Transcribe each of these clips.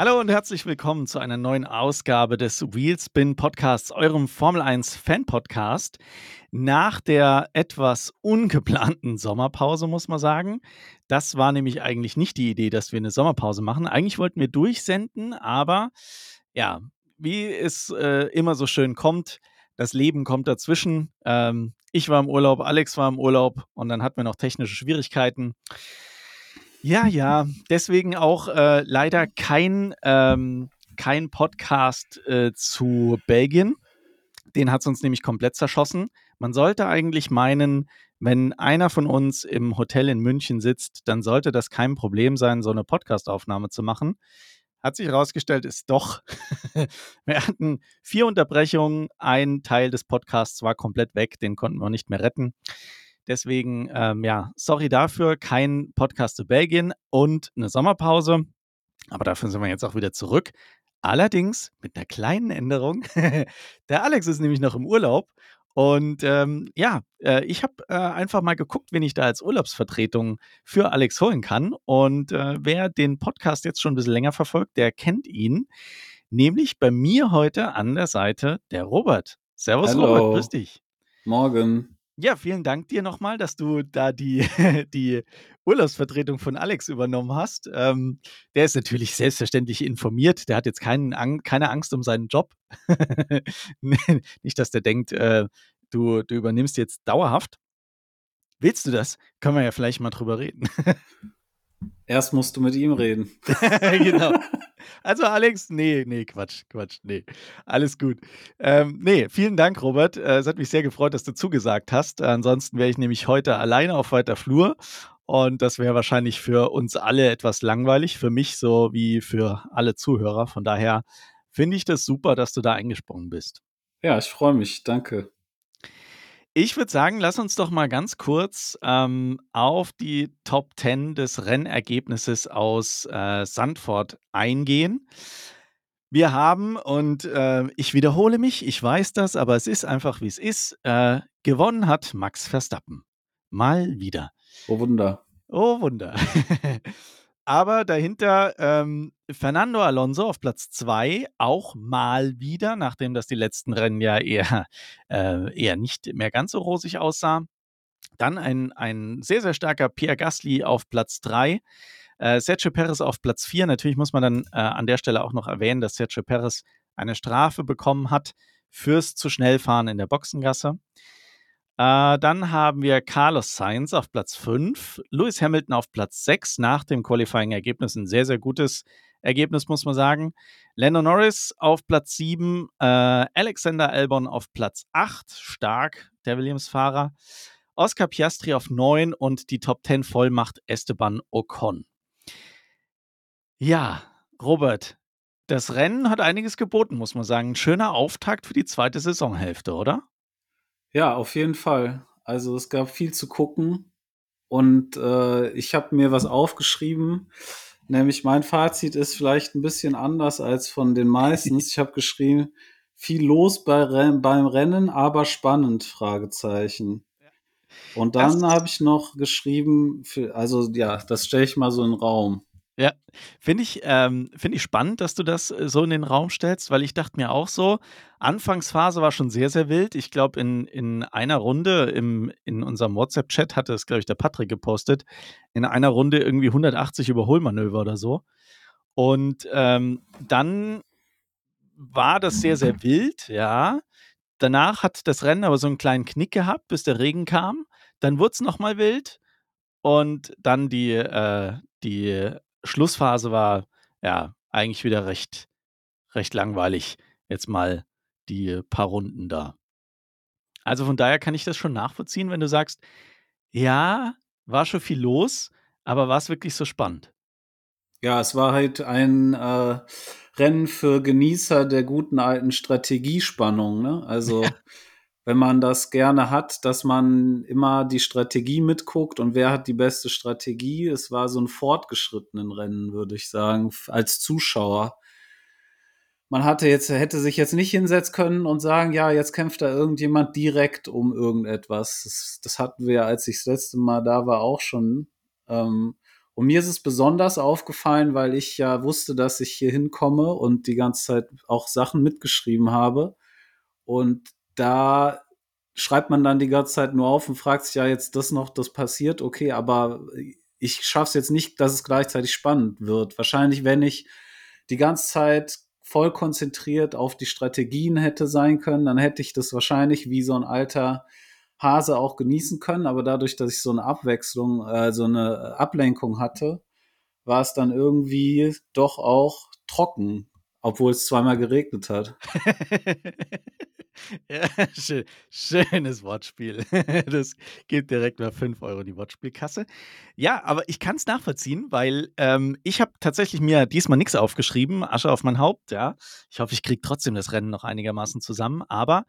Hallo und herzlich willkommen zu einer neuen Ausgabe des Wheelspin Podcasts, eurem Formel 1 Fan Podcast. Nach der etwas ungeplanten Sommerpause, muss man sagen. Das war nämlich eigentlich nicht die Idee, dass wir eine Sommerpause machen. Eigentlich wollten wir durchsenden, aber ja, wie es äh, immer so schön kommt, das Leben kommt dazwischen. Ähm, ich war im Urlaub, Alex war im Urlaub und dann hatten wir noch technische Schwierigkeiten. Ja, ja, deswegen auch äh, leider kein, ähm, kein Podcast äh, zu Belgien. Den hat es uns nämlich komplett zerschossen. Man sollte eigentlich meinen, wenn einer von uns im Hotel in München sitzt, dann sollte das kein Problem sein, so eine Podcastaufnahme zu machen. Hat sich herausgestellt, ist doch. wir hatten vier Unterbrechungen. Ein Teil des Podcasts war komplett weg, den konnten wir nicht mehr retten. Deswegen, ähm, ja, sorry dafür, kein Podcast zu Belgien und eine Sommerpause. Aber dafür sind wir jetzt auch wieder zurück. Allerdings mit einer kleinen Änderung. Der Alex ist nämlich noch im Urlaub. Und ähm, ja, äh, ich habe äh, einfach mal geguckt, wen ich da als Urlaubsvertretung für Alex holen kann. Und äh, wer den Podcast jetzt schon ein bisschen länger verfolgt, der kennt ihn. Nämlich bei mir heute an der Seite der Robert. Servus, Hallo. Robert, grüß dich. Morgen. Ja, vielen Dank dir nochmal, dass du da die, die Urlaubsvertretung von Alex übernommen hast. Ähm, der ist natürlich selbstverständlich informiert. Der hat jetzt keinen, Ang keine Angst um seinen Job. Nicht, dass der denkt, äh, du, du übernimmst jetzt dauerhaft. Willst du das? Können wir ja vielleicht mal drüber reden. Erst musst du mit ihm reden. genau. Also Alex, nee, nee, Quatsch, Quatsch, nee. Alles gut. Ähm, nee, vielen Dank, Robert. Äh, es hat mich sehr gefreut, dass du zugesagt hast. Ansonsten wäre ich nämlich heute alleine auf weiter Flur. Und das wäre wahrscheinlich für uns alle etwas langweilig, für mich so wie für alle Zuhörer. Von daher finde ich das super, dass du da eingesprungen bist. Ja, ich freue mich. Danke. Ich würde sagen, lass uns doch mal ganz kurz ähm, auf die Top 10 des Rennergebnisses aus äh, Sandford eingehen. Wir haben, und äh, ich wiederhole mich, ich weiß das, aber es ist einfach, wie es ist, äh, gewonnen hat Max Verstappen. Mal wieder. Oh Wunder. Oh Wunder. Aber dahinter ähm, Fernando Alonso auf Platz 2, auch mal wieder, nachdem das die letzten Rennen ja eher, äh, eher nicht mehr ganz so rosig aussah. Dann ein, ein sehr, sehr starker Pierre Gasly auf Platz 3. Äh, Sergio Perez auf Platz 4. Natürlich muss man dann äh, an der Stelle auch noch erwähnen, dass Sergio Perez eine Strafe bekommen hat fürs zu schnell fahren in der Boxengasse. Äh, dann haben wir Carlos Sainz auf Platz 5, Lewis Hamilton auf Platz 6 nach dem Qualifying-Ergebnis. Ein sehr, sehr gutes Ergebnis, muss man sagen. Lando Norris auf Platz 7, äh, Alexander Albon auf Platz 8, stark, der Williams-Fahrer. Oscar Piastri auf 9 und die Top 10 Vollmacht Esteban Ocon. Ja, Robert, das Rennen hat einiges geboten, muss man sagen. Ein schöner Auftakt für die zweite Saisonhälfte, oder? Ja, auf jeden Fall. Also es gab viel zu gucken und äh, ich habe mir was aufgeschrieben. Nämlich mein Fazit ist vielleicht ein bisschen anders als von den meisten. Ich habe geschrieben, viel los bei, beim Rennen, aber spannend, Fragezeichen. Und dann habe ich noch geschrieben, für, also ja, das stelle ich mal so in den Raum. Ja, finde ich, ähm, find ich spannend, dass du das äh, so in den Raum stellst, weil ich dachte mir auch so, Anfangsphase war schon sehr, sehr wild. Ich glaube, in, in einer Runde im, in unserem WhatsApp-Chat hatte es, glaube ich, der Patrick gepostet, in einer Runde irgendwie 180 Überholmanöver oder so. Und ähm, dann war das sehr, sehr wild, ja. Danach hat das Rennen aber so einen kleinen Knick gehabt, bis der Regen kam. Dann wurde es nochmal wild. Und dann die, äh, die Schlussphase war ja eigentlich wieder recht, recht langweilig. Jetzt mal die paar Runden da. Also von daher kann ich das schon nachvollziehen, wenn du sagst, ja, war schon viel los, aber war es wirklich so spannend? Ja, es war halt ein äh, Rennen für Genießer der guten alten Strategiespannung. Ne? Also wenn man das gerne hat, dass man immer die Strategie mitguckt und wer hat die beste Strategie. Es war so ein fortgeschrittenen Rennen, würde ich sagen, als Zuschauer. Man hatte jetzt, hätte sich jetzt nicht hinsetzen können und sagen, ja, jetzt kämpft da irgendjemand direkt um irgendetwas. Das, das hatten wir, als ich das letzte Mal da war, auch schon. Ähm, Und mir ist es besonders aufgefallen, weil ich ja wusste, dass ich hier hinkomme und die ganze Zeit auch Sachen mitgeschrieben habe. Und da schreibt man dann die ganze Zeit nur auf und fragt sich ja jetzt das noch, das passiert, okay, aber ich schaffe es jetzt nicht, dass es gleichzeitig spannend wird. Wahrscheinlich, wenn ich die ganze Zeit voll konzentriert auf die Strategien hätte sein können, dann hätte ich das wahrscheinlich wie so ein alter Hase auch genießen können, aber dadurch, dass ich so eine Abwechslung, äh, so eine Ablenkung hatte, war es dann irgendwie doch auch trocken, obwohl es zweimal geregnet hat. ja, schön, schönes Wortspiel. Das gibt direkt mal 5 Euro die Wortspielkasse. Ja, aber ich kann es nachvollziehen, weil ähm, ich habe tatsächlich mir diesmal nichts aufgeschrieben, Asche auf mein Haupt, ja. Ich hoffe, ich kriege trotzdem das Rennen noch einigermaßen zusammen, aber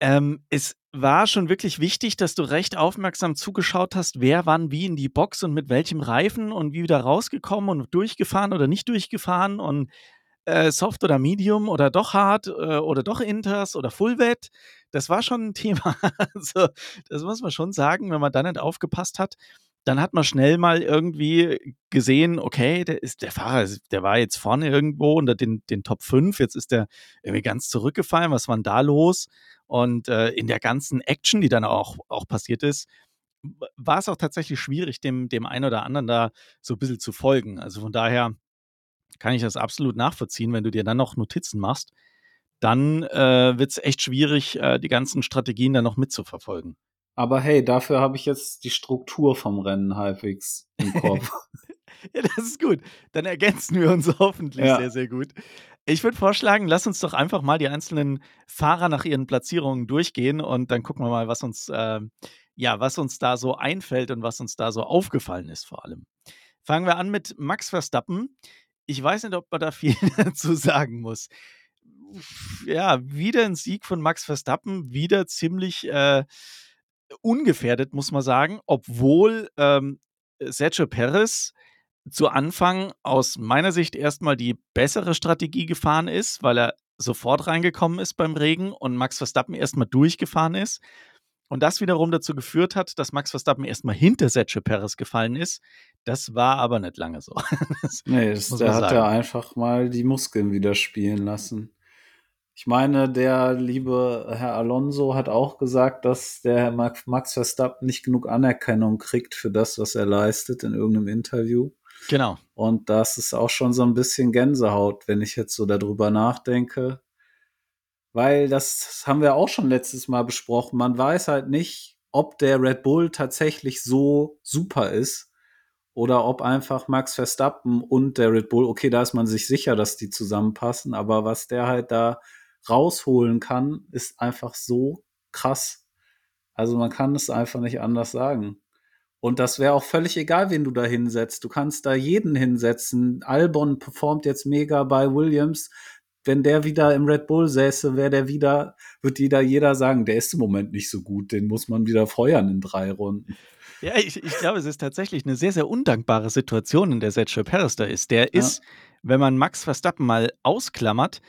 ähm, es war schon wirklich wichtig, dass du recht aufmerksam zugeschaut hast, wer wann wie in die Box und mit welchem Reifen und wie wieder rausgekommen und durchgefahren oder nicht durchgefahren und äh, Soft oder Medium oder doch Hard äh, oder doch Inters oder Fullwet. Das war schon ein Thema. also, das muss man schon sagen, wenn man da nicht aufgepasst hat dann hat man schnell mal irgendwie gesehen, okay, der ist der Fahrer, der war jetzt vorne irgendwo unter den, den Top 5, jetzt ist der irgendwie ganz zurückgefallen, was war denn da los? Und äh, in der ganzen Action, die dann auch, auch passiert ist, war es auch tatsächlich schwierig, dem, dem einen oder anderen da so ein bisschen zu folgen. Also von daher kann ich das absolut nachvollziehen, wenn du dir dann noch Notizen machst, dann äh, wird es echt schwierig, äh, die ganzen Strategien dann noch mitzuverfolgen. Aber hey, dafür habe ich jetzt die Struktur vom Rennen halbwegs im Kopf. ja, das ist gut. Dann ergänzen wir uns hoffentlich ja. sehr, sehr gut. Ich würde vorschlagen, lass uns doch einfach mal die einzelnen Fahrer nach ihren Platzierungen durchgehen und dann gucken wir mal, was uns, äh, ja, was uns da so einfällt und was uns da so aufgefallen ist vor allem. Fangen wir an mit Max Verstappen. Ich weiß nicht, ob man da viel dazu sagen muss. Ja, wieder ein Sieg von Max Verstappen, wieder ziemlich äh, ungefährdet, muss man sagen, obwohl ähm, Sergio Perez zu Anfang aus meiner Sicht erstmal die bessere Strategie gefahren ist, weil er sofort reingekommen ist beim Regen und Max Verstappen erstmal durchgefahren ist. Und das wiederum dazu geführt hat, dass Max Verstappen erstmal hinter Sergio Perez gefallen ist. Das war aber nicht lange so. das nee, das, der hat ja einfach mal die Muskeln wieder spielen lassen. Ich meine, der liebe Herr Alonso hat auch gesagt, dass der Herr Max Verstappen nicht genug Anerkennung kriegt für das, was er leistet in irgendeinem Interview. Genau. Und das ist auch schon so ein bisschen Gänsehaut, wenn ich jetzt so darüber nachdenke. Weil das haben wir auch schon letztes Mal besprochen. Man weiß halt nicht, ob der Red Bull tatsächlich so super ist oder ob einfach Max Verstappen und der Red Bull, okay, da ist man sich sicher, dass die zusammenpassen, aber was der halt da rausholen kann, ist einfach so krass. Also man kann es einfach nicht anders sagen. Und das wäre auch völlig egal, wen du da hinsetzt. Du kannst da jeden hinsetzen. Albon performt jetzt mega bei Williams. Wenn der wieder im Red Bull säße, wäre der wieder, wird wieder jeder sagen, der ist im Moment nicht so gut, den muss man wieder feuern in drei Runden. Ja, ich, ich glaube, es ist tatsächlich eine sehr, sehr undankbare Situation, in der Sergio Perez da ist. Der ist, ja. wenn man Max Verstappen mal ausklammert,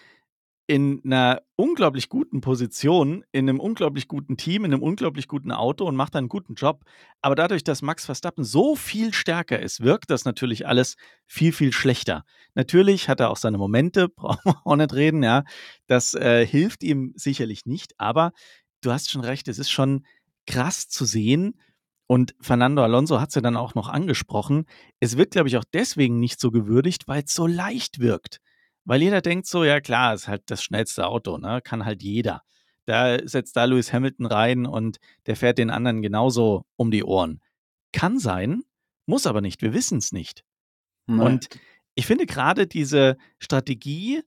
in einer unglaublich guten Position, in einem unglaublich guten Team, in einem unglaublich guten Auto und macht einen guten Job. Aber dadurch, dass Max Verstappen so viel stärker ist, wirkt das natürlich alles viel, viel schlechter. Natürlich hat er auch seine Momente, brauchen wir auch nicht reden, ja. Das äh, hilft ihm sicherlich nicht, aber du hast schon recht, es ist schon krass zu sehen. Und Fernando Alonso hat es ja dann auch noch angesprochen. Es wird, glaube ich, auch deswegen nicht so gewürdigt, weil es so leicht wirkt. Weil jeder denkt so, ja klar, ist halt das schnellste Auto, ne? Kann halt jeder. Da setzt da Lewis Hamilton rein und der fährt den anderen genauso um die Ohren. Kann sein, muss aber nicht. Wir wissen es nicht. Nein. Und ich finde gerade diese Strategie,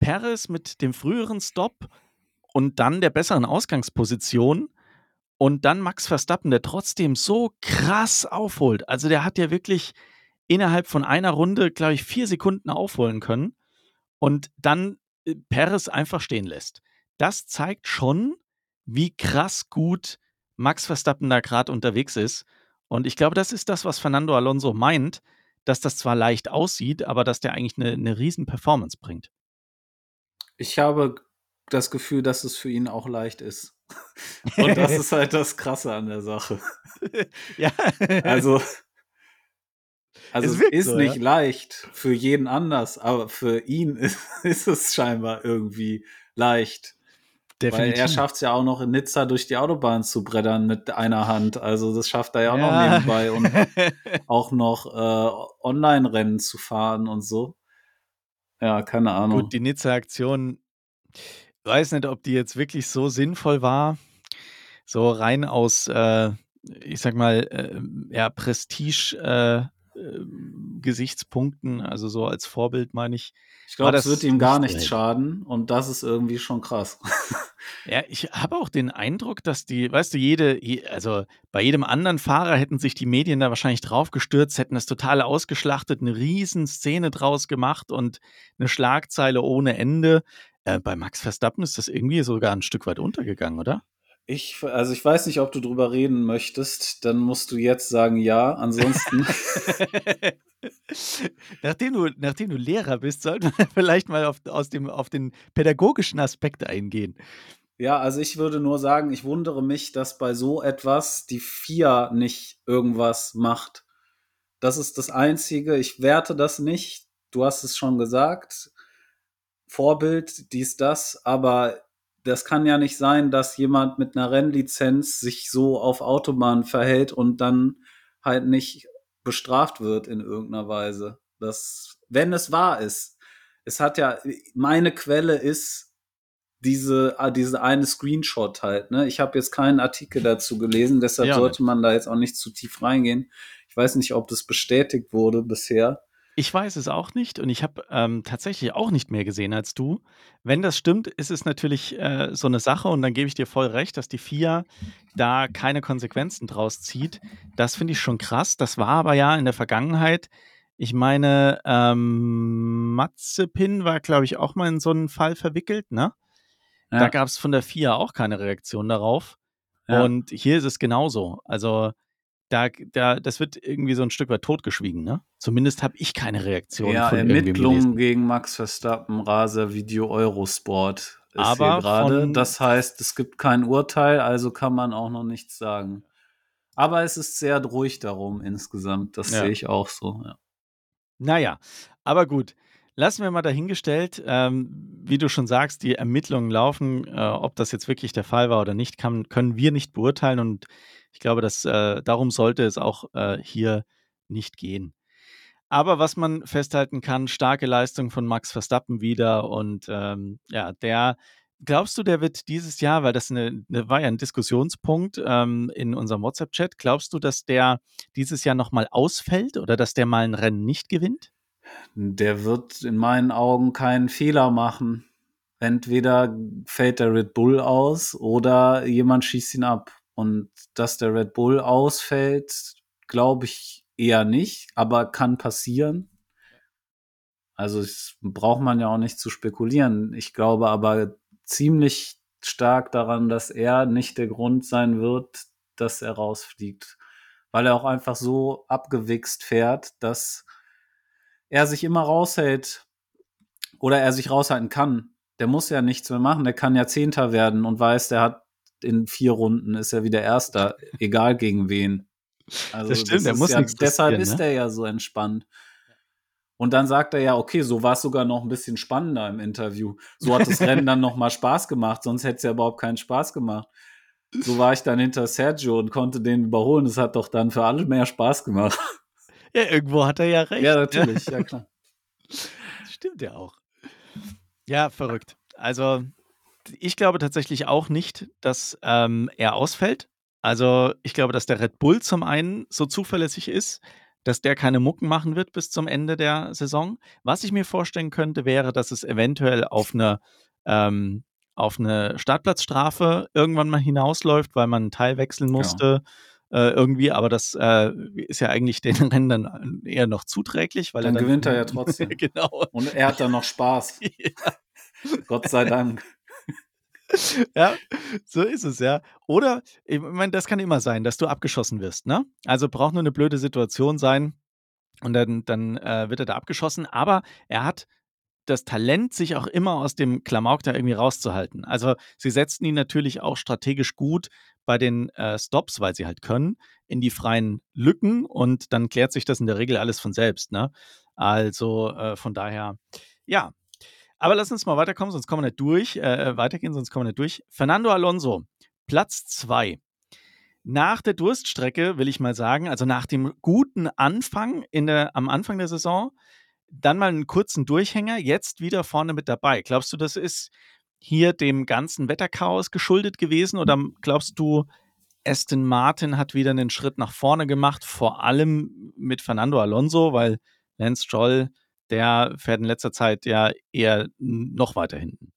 Perez mit dem früheren Stop und dann der besseren Ausgangsposition und dann Max Verstappen, der trotzdem so krass aufholt. Also der hat ja wirklich innerhalb von einer Runde, glaube ich, vier Sekunden aufholen können und dann äh, Perez einfach stehen lässt. Das zeigt schon, wie krass gut Max Verstappen da gerade unterwegs ist. Und ich glaube, das ist das, was Fernando Alonso meint, dass das zwar leicht aussieht, aber dass der eigentlich eine, eine riesen Performance bringt. Ich habe das Gefühl, dass es für ihn auch leicht ist. Und das ist halt das Krasse an der Sache. ja. Also, Also Es es, ist so, nicht ja. leicht für jeden anders, aber für ihn ist, ist es scheinbar irgendwie leicht. Weil er Definitiv. schafft es ja auch noch in Nizza durch die Autobahn zu brettern mit einer Hand. Also das schafft er ja auch noch Ja. nebenbei und auch noch äh, Online-Rennen zu fahren und so. Ja, keine Ahnung. Gut, die Nizza-Aktion, weiß nicht, ob die jetzt wirklich so sinnvoll war. So rein aus, äh, ich sag mal, äh, ja, Prestige. Äh, äh, Gesichtspunkten, also so als Vorbild meine ich. ich glaube, das wird ihm gar nicht nichts schaden und das ist irgendwie schon krass. Ja, ich habe auch den Eindruck, dass die, weißt du, jede, je, also bei jedem anderen Fahrer hätten sich die Medien da wahrscheinlich draufgestürzt, hätten es total ausgeschlachtet, eine Riesenszene draus gemacht und eine Schlagzeile ohne Ende. Äh, bei Max Verstappen ist das irgendwie sogar ein Stück weit untergegangen, oder? Ich, also ich weiß nicht, ob du drüber reden möchtest, dann musst du jetzt sagen ja. Ansonsten, nachdem, du, nachdem du Lehrer bist, sollten wir vielleicht mal auf, aus dem, auf den pädagogischen Aspekt eingehen. ja, also ich würde nur sagen, ich wundere mich, dass bei so etwas die FIA nicht irgendwas macht. Das ist das Einzige. Ich werte das nicht. Du hast es schon gesagt. Vorbild, dies, das, aber das kann ja nicht sein, dass jemand mit einer Rennlizenz sich so auf Autobahn verhält und dann halt nicht bestraft wird in irgendeiner Weise. Das, wenn es wahr ist. Es hat ja, meine Quelle ist diese, ah, diese eine Screenshot halt. Ne? Ich habe jetzt keinen Artikel dazu gelesen, deshalb Ja, sollte man da jetzt auch nicht zu tief reingehen. Ich weiß nicht, ob das bestätigt wurde bisher. Ich weiß es auch nicht und ich habe ähm, tatsächlich auch nicht mehr gesehen als du. Wenn das stimmt, ist es natürlich äh, so eine Sache und dann gebe ich dir voll recht, dass die FIA da keine Konsequenzen draus zieht. Das finde ich schon krass. Das war aber ja in der Vergangenheit. Ich meine, ähm, Mazepin war, glaube ich, auch mal in so einen Fall verwickelt, ne? Da Ja. gab es von der FIA auch keine Reaktion darauf. Ja. Und hier ist es genauso. Also da, da, das wird irgendwie so ein Stück weit totgeschwiegen, ne? Zumindest habe ich keine Reaktion Ja, von Ermittlungen gegen Max Verstappen, Raser Video Eurosport ist Aber hier gerade. Das heißt, es gibt kein Urteil, also kann man auch noch nichts sagen. Aber es ist sehr ruhig darum insgesamt. Das Ja. sehe ich auch so. Ja. Naja, aber gut. Lassen wir mal dahingestellt, ähm, wie du schon sagst, die Ermittlungen laufen. Äh, ob das jetzt wirklich der Fall war oder nicht, kann, können wir nicht beurteilen. Und ich glaube, dass, äh, darum sollte es auch äh, hier nicht gehen. Aber was man festhalten kann, starke Leistung von Max Verstappen wieder. Und ähm, ja, der, glaubst du, der wird dieses Jahr, weil das eine, eine, war ja ein Diskussionspunkt ähm, in unserem WhatsApp-Chat, glaubst du, dass der dieses Jahr nochmal ausfällt oder dass der mal ein Rennen nicht gewinnt? Der wird in meinen Augen keinen Fehler machen. Entweder fällt der Red Bull aus oder jemand schießt ihn ab. Und dass der Red Bull ausfällt, glaube ich eher nicht, aber kann passieren. Also braucht man ja auch nicht zu spekulieren. Ich glaube aber ziemlich stark daran, dass er nicht der Grund sein wird, dass er rausfliegt. Weil er auch einfach so abgewichst fährt, dass er sich immer raushält oder er sich raushalten kann. Der muss ja nichts mehr machen, der kann ja Zehnter werden und weiß, der hat in vier Runden ist er wieder Erster, egal gegen wen. Also das stimmt, der ist muss ja, Deshalb ist ne? er ja so entspannt. Und dann sagt er ja, okay, so war es sogar noch ein bisschen spannender im Interview. So hat das Rennen dann noch mal Spaß gemacht, sonst hätte es ja überhaupt keinen Spaß gemacht. So war ich dann hinter Sergio und konnte den überholen. Das hat doch dann für alle mehr Spaß gemacht. Ja, irgendwo hat er ja recht. Ja, ne? natürlich, ja klar. Stimmt ja auch. Ja, verrückt. Also, ich glaube tatsächlich auch nicht, dass ähm, er ausfällt. Also, ich glaube, dass der Red Bull zum einen so zuverlässig ist, dass der keine Mucken machen wird bis zum Ende der Saison. Was ich mir vorstellen könnte, wäre, dass es eventuell auf eine, ähm, auf eine Startplatzstrafe irgendwann mal hinausläuft, weil man einen Teil wechseln musste. Äh, irgendwie, aber das äh, ist ja eigentlich den Rennen dann eher noch zuträglich, weil Dann er dann gewinnt er ja trotzdem. genau. Und er hat dann noch Spaß. Gott sei Dank. Ja, so ist es, ja. Oder, ich meine, das kann immer sein, dass du abgeschossen wirst, ne? Also braucht nur eine blöde Situation sein und dann, dann äh, wird er da abgeschossen. Aber er hat das Talent, sich auch immer aus dem Klamauk da irgendwie rauszuhalten. Also sie setzten ihn natürlich auch strategisch gut bei den äh, Stops, weil sie halt können, in die freien Lücken und dann klärt sich das in der Regel alles von selbst. Ne? Also äh, von daher, ja. Aber lass uns mal weiterkommen, sonst kommen wir nicht durch. Äh, äh weitergehen, sonst kommen wir nicht durch. Fernando Alonso, Platz 2. Nach der Durststrecke will ich mal sagen, also nach dem guten Anfang in der, am Anfang der Saison, dann mal einen kurzen Durchhänger, jetzt wieder vorne mit dabei. Glaubst du, das ist hier dem ganzen Wetterchaos geschuldet gewesen oder glaubst du, Aston Martin hat wieder einen Schritt nach vorne gemacht, vor allem mit Fernando Alonso, weil Lance Stroll, der fährt in letzter Zeit ja eher noch weiter hinten.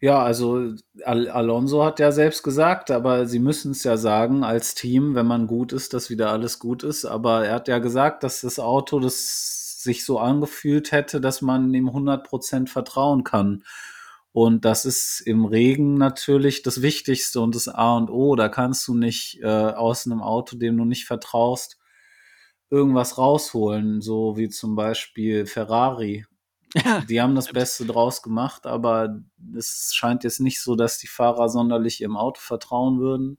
Ja, also Al Alonso hat ja selbst gesagt, aber sie müssen es ja sagen als Team, wenn man gut ist, dass wieder alles gut ist. Aber er hat ja gesagt, dass das Auto das sich so angefühlt hätte, dass man ihm 100% vertrauen kann. Und das ist im Regen natürlich das Wichtigste und das A und O. Da kannst du nicht äh, aus einem Auto, dem du nicht vertraust, irgendwas rausholen, so wie zum Beispiel Ferrari die haben das Beste draus gemacht, aber es scheint jetzt nicht so, dass die Fahrer sonderlich ihrem Auto vertrauen würden.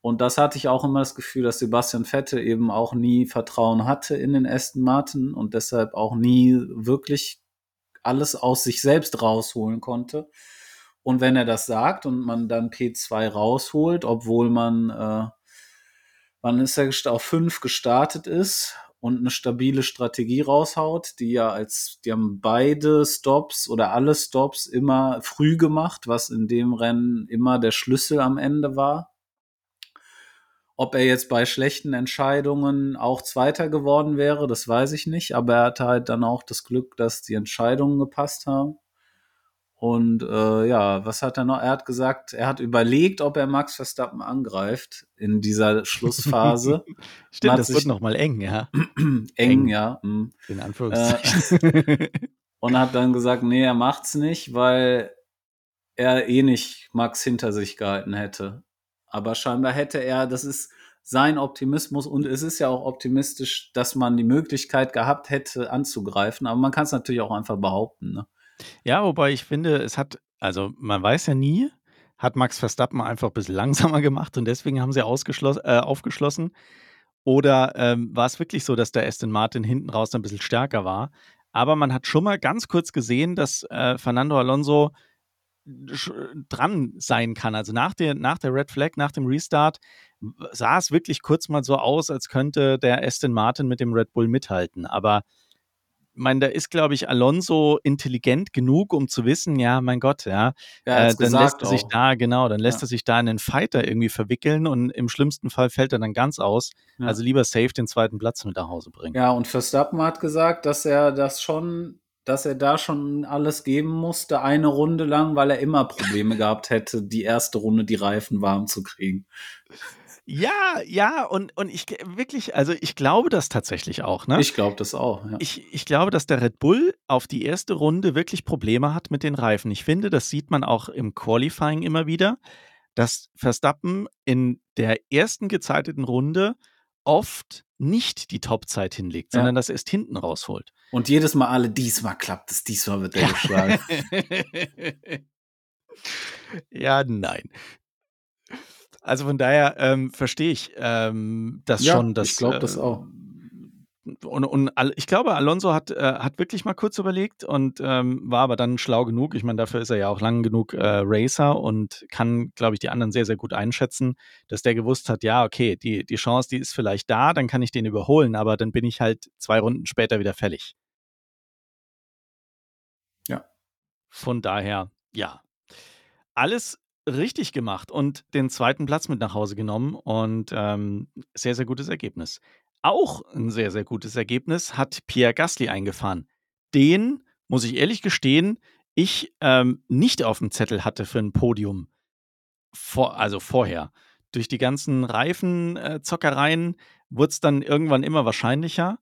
Und das hatte ich auch immer das Gefühl, dass Sebastian Vettel eben auch nie Vertrauen hatte in den Aston Martin und deshalb auch nie wirklich alles aus sich selbst rausholen konnte. Und wenn er das sagt und man dann P2 rausholt, obwohl man, äh, wann ist er auf 5 gestartet ist und eine stabile Strategie raushaut, die ja als, die haben beide Stops oder alle Stops immer früh gemacht, was in dem Rennen immer der Schlüssel am Ende war. Ob er jetzt bei schlechten Entscheidungen auch Zweiter geworden wäre, das weiß ich nicht, aber er hatte halt dann auch das Glück, dass die Entscheidungen gepasst haben. Und äh, ja, was hat er noch? Er hat gesagt, er hat überlegt, ob er Max Verstappen angreift in dieser Schlussphase. Stimmt, das wird nochmal eng, ja. eng, eng, ja. Mh. In Anführungszeichen. Äh, und hat dann gesagt, nee, er macht's nicht, weil er eh nicht Max hinter sich gehalten hätte. Aber scheinbar hätte er, das ist sein Optimismus und es ist ja auch optimistisch, dass man die Möglichkeit gehabt hätte anzugreifen, aber man kann es natürlich auch einfach behaupten. Ne? Ja, wobei ich finde, es hat, also man weiß ja nie, hat Max Verstappen einfach ein bisschen langsamer gemacht und deswegen haben sie ausgeschlossen, äh, aufgeschlossen. Oder ähm, war es wirklich so, dass der Aston Martin hinten raus ein bisschen stärker war? Aber man hat schon mal ganz kurz gesehen, dass äh, Fernando Alonso dran sein kann. Also nach der, nach der Red Flag, nach dem Restart, sah es wirklich kurz mal so aus, als könnte der Aston Martin mit dem Red Bull mithalten. Aber meine, da ist, glaube ich, Alonso intelligent genug, um zu wissen, ja, mein Gott, ja, ja äh, dann lässt er sich auch. da, genau, dann lässt ja. er sich da in einen Fighter irgendwie verwickeln und im schlimmsten Fall fällt er dann ganz aus. Ja. Also lieber safe den zweiten Platz mit nach Hause bringen. Ja, und Verstappen hat gesagt, dass er das schon, dass er da schon alles geben musste, eine Runde lang, weil er immer Probleme gehabt hätte, die erste Runde die Reifen warm zu kriegen. Ja, ja, und, und ich wirklich, also ich glaube das tatsächlich auch. Ne? Ich glaube das auch. Ja. Ich, ich glaube, dass der Red Bull auf die erste Runde wirklich Probleme hat mit den Reifen. Ich finde, das sieht man auch im Qualifying immer wieder, dass Verstappen in der ersten gezeiteten Runde oft nicht die Topzeit hinlegt, sondern ja. das erst hinten rausholt. Und jedes Mal alle, diesmal klappt es, diesmal wird er geschlagen. ja, nein. Also von daher ähm, verstehe ich ähm, das ja, schon. Dass, ich glaube das auch. Und, und, ich glaube, Alonso hat, äh, hat wirklich mal kurz überlegt und ähm, war aber dann schlau genug. Ich meine, dafür ist er ja auch lang genug äh, Racer und kann, glaube ich, die anderen sehr, sehr gut einschätzen, dass der gewusst hat, ja, okay, die, die Chance, die ist vielleicht da, dann kann ich den überholen, aber dann bin ich halt zwei Runden später wieder fällig. Ja. Von daher, ja. Alles richtig gemacht und den zweiten Platz mit nach Hause genommen und ähm, sehr, sehr gutes Ergebnis. Auch ein sehr, sehr gutes Ergebnis hat Pierre Gasly eingefahren. Den, muss ich ehrlich gestehen, ich ähm, nicht auf dem Zettel hatte für ein Podium. Vor, also vorher. Durch die ganzen Reifenzockereien äh, wurde es dann irgendwann immer wahrscheinlicher.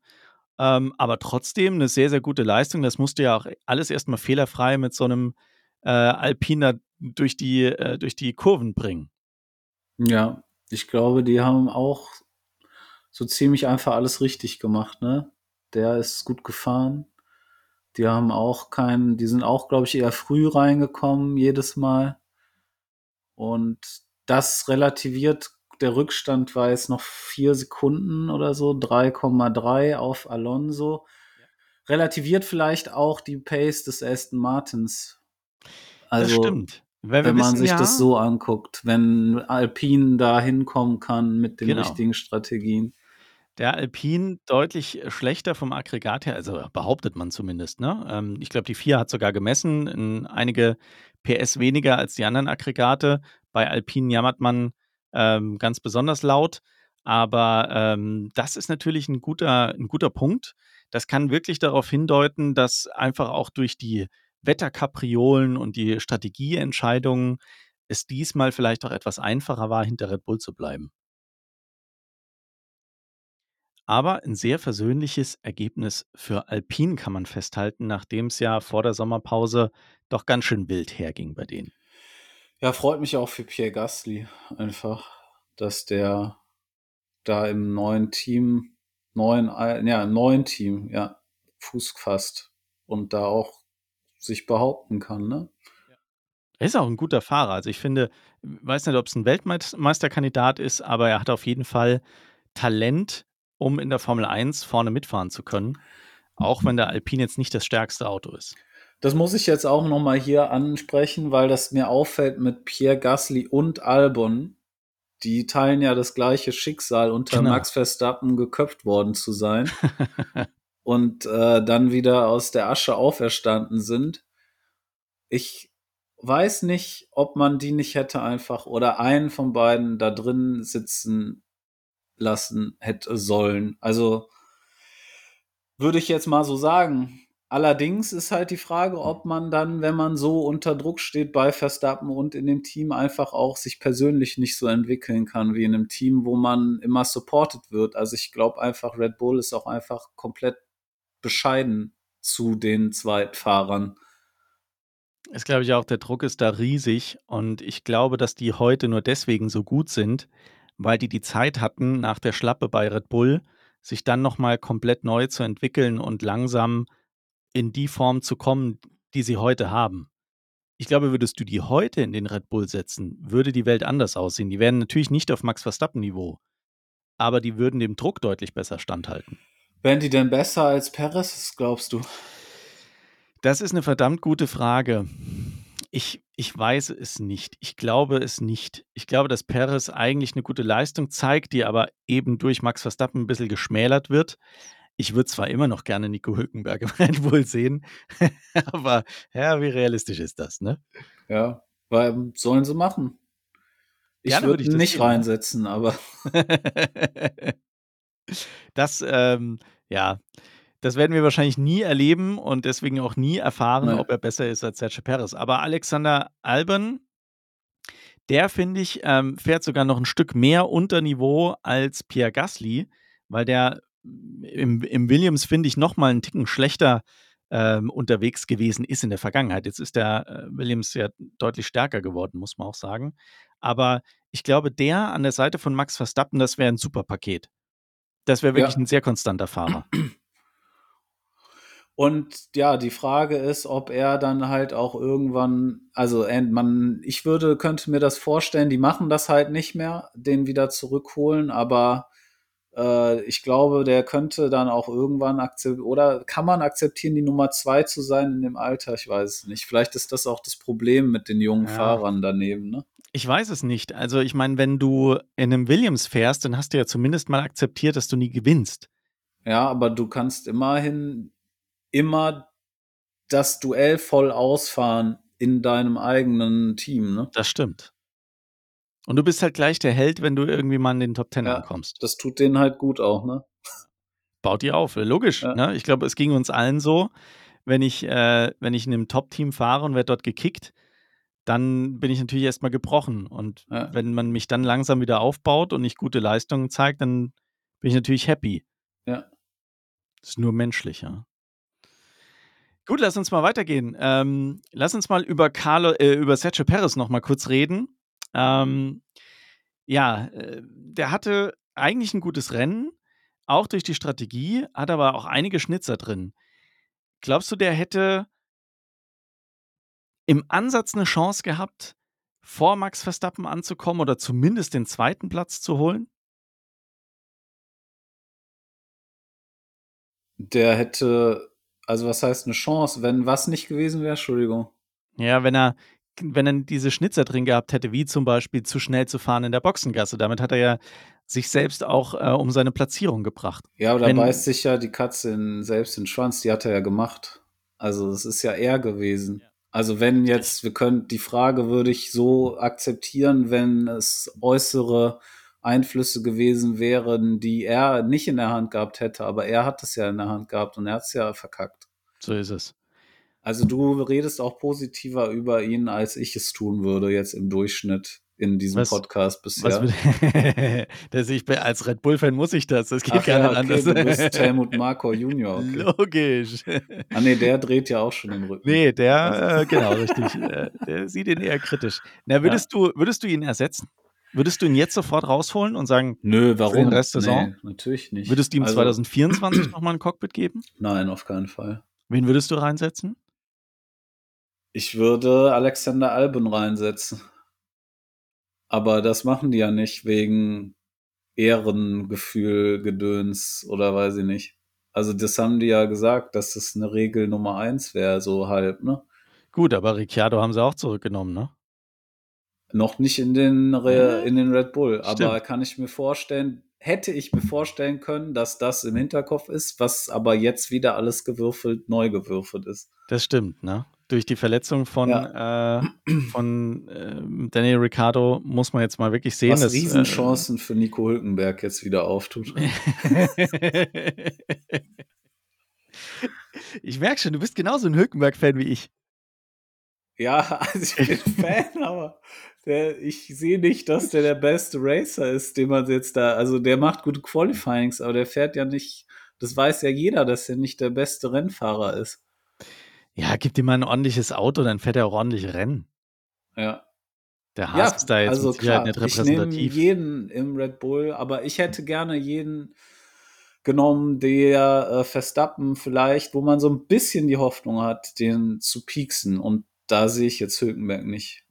Ähm, aber trotzdem eine sehr, sehr gute Leistung. Das musste ja auch alles erstmal fehlerfrei mit so einem äh, Alpiner durch die, äh, durch die Kurven bringen. Ja, ich glaube, die haben auch so ziemlich einfach alles richtig gemacht, ne? Der ist gut gefahren. Die haben auch keinen, die sind auch, glaube ich, eher früh reingekommen jedes Mal. Und das relativiert, der Rückstand war jetzt noch vier Sekunden oder so, 3,3 auf Alonso. Relativiert vielleicht auch die Pace des Aston Martins. Also, das stimmt. Weil wenn man sich ja, das so anguckt, wenn Alpine da hinkommen kann mit den genau. richtigen Strategien. Der Alpine deutlich schlechter vom Aggregat her, also behauptet man zumindest. Ne? Ähm, ich glaube, die 4 hat sogar gemessen, einige PS weniger als die anderen Aggregate. Bei Alpine jammert man ähm, ganz besonders laut. Aber ähm, das ist natürlich ein guter, ein guter Punkt. Das kann wirklich darauf hindeuten, dass einfach auch durch die Wetterkapriolen und die Strategieentscheidungen es diesmal vielleicht auch etwas einfacher war, hinter Red Bull zu bleiben. Aber ein sehr versöhnliches Ergebnis für Alpine kann man festhalten, nachdem es ja vor der Sommerpause doch ganz schön wild herging bei denen. Ja, freut mich auch für Pierre Gasly einfach, dass der da im neuen Team, neuen, ja, im neuen Team, ja, Fuß fasst und da auch sich behaupten kann, ne? Er ist auch ein guter Fahrer. Also ich finde, weiß nicht, ob es ein Weltmeisterkandidat ist, aber er hat auf jeden Fall Talent, um in der Formel 1 vorne mitfahren zu können. Auch wenn der Alpine jetzt nicht das stärkste Auto ist. Das muss ich jetzt auch nochmal hier ansprechen, weil das mir auffällt mit Pierre Gasly und Albon. Die teilen ja das gleiche Schicksal, unter genau. Max Verstappen geköpft worden zu sein. und äh, dann wieder aus der Asche auferstanden sind. Ich weiß nicht, ob man die nicht hätte einfach oder einen von beiden da drin sitzen lassen hätte sollen. Also würde ich jetzt mal so sagen. Allerdings ist halt die Frage, ob man dann, wenn man so unter Druck steht bei Verstappen und in dem Team einfach auch sich persönlich nicht so entwickeln kann wie in einem Team, wo man immer supported wird. Also ich glaube einfach, Red Bull ist auch einfach komplett bescheiden zu den Zweitfahrern ist, glaube ich, auch der Druck ist da riesig und ich glaube, dass die heute nur deswegen so gut sind, weil die die Zeit hatten, nach der Schlappe bei Red Bull, sich dann nochmal komplett neu zu entwickeln und langsam in die Form zu kommen, die sie heute haben. Ich glaube, würdest du die heute in den Red Bull setzen, würde die Welt anders aussehen. Die wären natürlich nicht auf Max Verstappen-Niveau, aber die würden dem Druck deutlich besser standhalten. Wären die denn besser als Perez, glaubst du? Das ist eine verdammt gute Frage. Ich, ich weiß es nicht. Ich glaube es nicht. Ich glaube, dass Perez eigentlich eine gute Leistung zeigt, die aber eben durch Max Verstappen ein bisschen geschmälert wird. Ich würde zwar immer noch gerne Nico Hülkenberg im Red Bull sehen, aber ja, wie realistisch ist das, ne? Ja, weil sollen sie machen. Ich würde würd ihn nicht sehen, reinsetzen, aber. das, ähm, ja, das werden wir wahrscheinlich nie erleben und deswegen auch nie erfahren, Nein. ob er besser ist als Sergio Perez. Aber Alexander Albon, der finde ich, ähm, fährt sogar noch ein Stück mehr unter Niveau als Pierre Gasly, weil der im, im Williams, finde ich, noch mal einen Ticken schlechter ähm, unterwegs gewesen ist in der Vergangenheit. Jetzt ist der äh, Williams ja deutlich stärker geworden, muss man auch sagen. Aber ich glaube, der an der Seite von Max Verstappen, das wäre ein super Paket. Das wäre wirklich ja. ein sehr konstanter Fahrer. Und ja, die Frage ist, ob er dann halt auch irgendwann, also man, ich würde, könnte mir das vorstellen, die machen das halt nicht mehr, den wieder zurückholen, aber äh, ich glaube, der könnte dann auch irgendwann akzeptieren, oder kann man akzeptieren, die Nummer zwei zu sein in dem Alter? Ich weiß es nicht. Vielleicht ist das auch das Problem mit den jungen ja. Fahrern daneben, ne? Ich weiß es nicht. Also ich meine, wenn du in einem Williams fährst, dann hast du ja zumindest mal akzeptiert, dass du nie gewinnst. Ja, aber du kannst immerhin immer das Duell voll ausfahren in deinem eigenen Team. Ne? Das stimmt. Und du bist halt gleich der Held, wenn du irgendwie mal in den Top Ten ja, ankommst. Das tut denen halt gut auch, ne? Baut die auf, logisch. Ja. Ne? Ich glaube, es ging uns allen so, wenn ich, äh, wenn ich in einem Top-Team fahre und werde dort gekickt, dann bin ich natürlich erstmal gebrochen. Und ja. wenn man mich dann langsam wieder aufbaut und ich gute Leistungen zeigt, dann bin ich natürlich happy. Ja. Das ist nur menschlich, ja. Gut, lass uns mal weitergehen. Ähm, lass uns mal über Carlo, äh, über Sergio Perez noch mal kurz reden. Ähm, ja, äh, der hatte eigentlich ein gutes Rennen, auch durch die Strategie, hat aber auch einige Schnitzer drin. glaubst du, der hätte im Ansatz eine Chance gehabt, vor Max Verstappen anzukommen oder zumindest den zweiten Platz zu holen? Der hätte, also was heißt eine Chance, wenn was nicht gewesen wäre? Entschuldigung. Ja, wenn er, wenn er diese Schnitzer drin gehabt hätte, wie zum Beispiel zu schnell zu fahren in der Boxengasse. Damit hat er ja sich selbst auch äh, um seine Platzierung gebracht. Ja, aber da beißt sich ja die Katze in, selbst in den Schwanz, die hat er ja gemacht. Also es ist ja er gewesen. Ja. Also wenn jetzt, wir können, die Frage würde ich so akzeptieren, wenn es äußere Einflüsse gewesen wären, die er nicht in der Hand gehabt hätte, aber er hat es ja in der Hand gehabt und er hat es ja verkackt. So ist es. Also du redest auch positiver über ihn, als ich es tun würde jetzt im Durchschnitt in diesem was, Podcast bisher. Was, ich bin, als Red Bull-Fan muss ich das. Das geht Ach gar ja, nicht okay, anders. Du bist Helmut Marko Junior. Okay. Logisch. Ah nee, der dreht ja auch schon den Rücken. Nee, der, äh, genau, richtig. Äh, der sieht ihn eher kritisch. Na, würdest, ja. du, würdest du ihn ersetzen? Würdest du ihn jetzt sofort rausholen und sagen, nö, warum? Für den Rest der Saison? Nee, natürlich nicht. Würdest du ihm also, 2024 nochmal ein Cockpit geben? Nein, auf keinen Fall. Wen würdest du reinsetzen? Ich würde Alexander Albon reinsetzen. Aber das machen die ja nicht wegen Ehrengefühl, Gedöns oder weiß ich nicht. Also das haben die ja gesagt, dass das eine Regel Nummer eins wäre, so halb, ne? Gut, aber Ricciardo haben sie auch zurückgenommen, ne? Noch nicht in den, Re in den Red Bull, Stimmt. aber kann ich mir vorstellen, hätte ich mir vorstellen können, dass das im Hinterkopf ist, was aber jetzt wieder alles gewürfelt, neu gewürfelt ist. Das stimmt, ne? Durch die Verletzung von, ja. äh, von äh, Daniel Ricciardo muss man jetzt mal wirklich sehen. Was dass, Riesenchancen äh, für Nico Hülkenberg jetzt wieder auftut. ich merke schon, du bist genauso ein Hülkenberg-Fan wie ich. Ja, also ich bin Fan, aber der, ich sehe nicht, dass der der beste Racer ist, den man jetzt da, also der macht gute Qualifyings, aber der fährt ja nicht, das weiß ja jeder, dass er nicht der beste Rennfahrer ist. Ja, gib ihm mal ein ordentliches Auto, dann fährt er auch ordentlich Rennen. Ja. Der Haas ja, ist da jetzt also klar, nicht repräsentativ. Ich nehme jeden im Red Bull, aber ich hätte gerne jeden genommen, der äh, Verstappen vielleicht, wo man so ein bisschen die Hoffnung hat, den zu pieksen. Und da sehe ich jetzt Hülkenberg nicht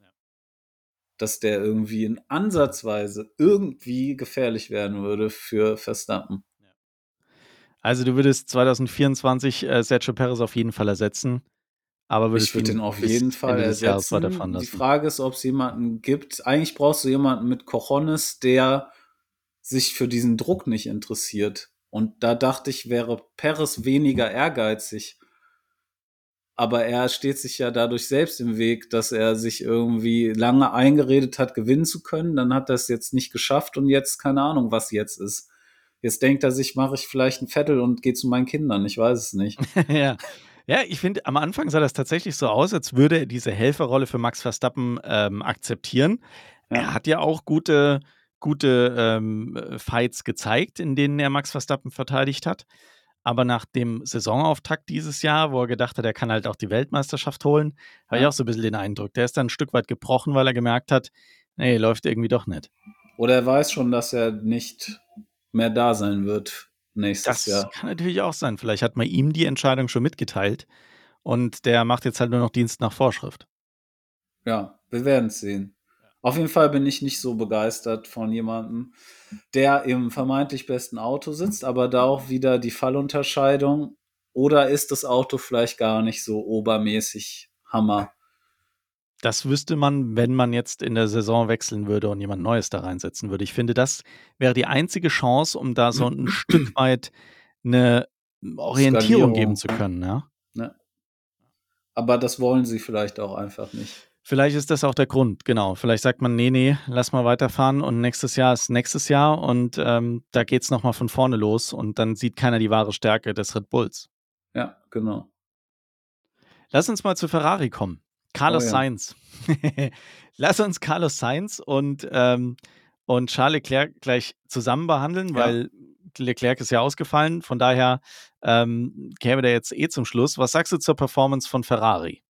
dass der irgendwie in Ansatzweise irgendwie gefährlich werden würde für Verstappen. Also du würdest 2024 äh, Sergio Perez auf jeden Fall ersetzen, aber würdest ich würde ihn auf jeden Fall ersetzen. Die Frage ist, ob es jemanden gibt. Eigentlich brauchst du jemanden mit Cojones, der sich für diesen Druck nicht interessiert. Und da dachte ich, wäre Perez weniger ehrgeizig aber er steht sich ja dadurch selbst im Weg, dass er sich irgendwie lange eingeredet hat, gewinnen zu können. Dann hat er es jetzt nicht geschafft und jetzt keine Ahnung, was jetzt ist. Jetzt denkt er sich, mache ich vielleicht ein Vettel und gehe zu meinen Kindern. Ich weiß es nicht. ja. Ja, ich finde, am Anfang sah das tatsächlich so aus, als würde er diese Helferrolle für Max Verstappen ähm, akzeptieren. Ja. Er hat ja auch gute, gute ähm, Fights gezeigt, in denen er Max Verstappen verteidigt hat. Aber nach dem Saisonauftakt dieses Jahr, wo er gedacht hat, er kann halt auch die Weltmeisterschaft holen, habe ich auch so ein bisschen den Eindruck. Der ist dann ein Stück weit gebrochen, weil er gemerkt hat, nee, läuft irgendwie doch nicht. Oder er weiß schon, dass er nicht mehr da sein wird nächstes das Jahr. Das kann natürlich auch sein. Vielleicht hat man ihm die Entscheidung schon mitgeteilt und der macht jetzt halt nur noch Dienst nach Vorschrift. Ja, wir werden es sehen. Auf jeden Fall bin ich nicht so begeistert von jemandem, der im vermeintlich besten Auto sitzt, aber da auch wieder die Fallunterscheidung. Oder ist das Auto vielleicht gar nicht so obermäßig Hammer? Das wüsste man, wenn man jetzt in der Saison wechseln würde und jemand Neues da reinsetzen würde. Ich finde, das wäre die einzige Chance, um da so ein Stück weit eine Orientierung Skalierung. geben zu können. Ja? ja. Aber das wollen sie vielleicht auch einfach nicht. Vielleicht ist das auch der Grund, genau. Vielleicht sagt man, nee, nee, lass mal weiterfahren und nächstes Jahr ist nächstes Jahr und ähm, da geht es nochmal von vorne los und dann sieht keiner die wahre Stärke des Red Bulls. Ja, genau. Lass uns mal zu Ferrari kommen. Carlos oh, ja. Sainz. lass uns Carlos Sainz und, ähm, und Charles Leclerc gleich zusammen behandeln, ja. weil Leclerc ist ja ausgefallen. Von daher ähm, käme der jetzt eh zum Schluss. Was sagst du zur Performance von Ferrari?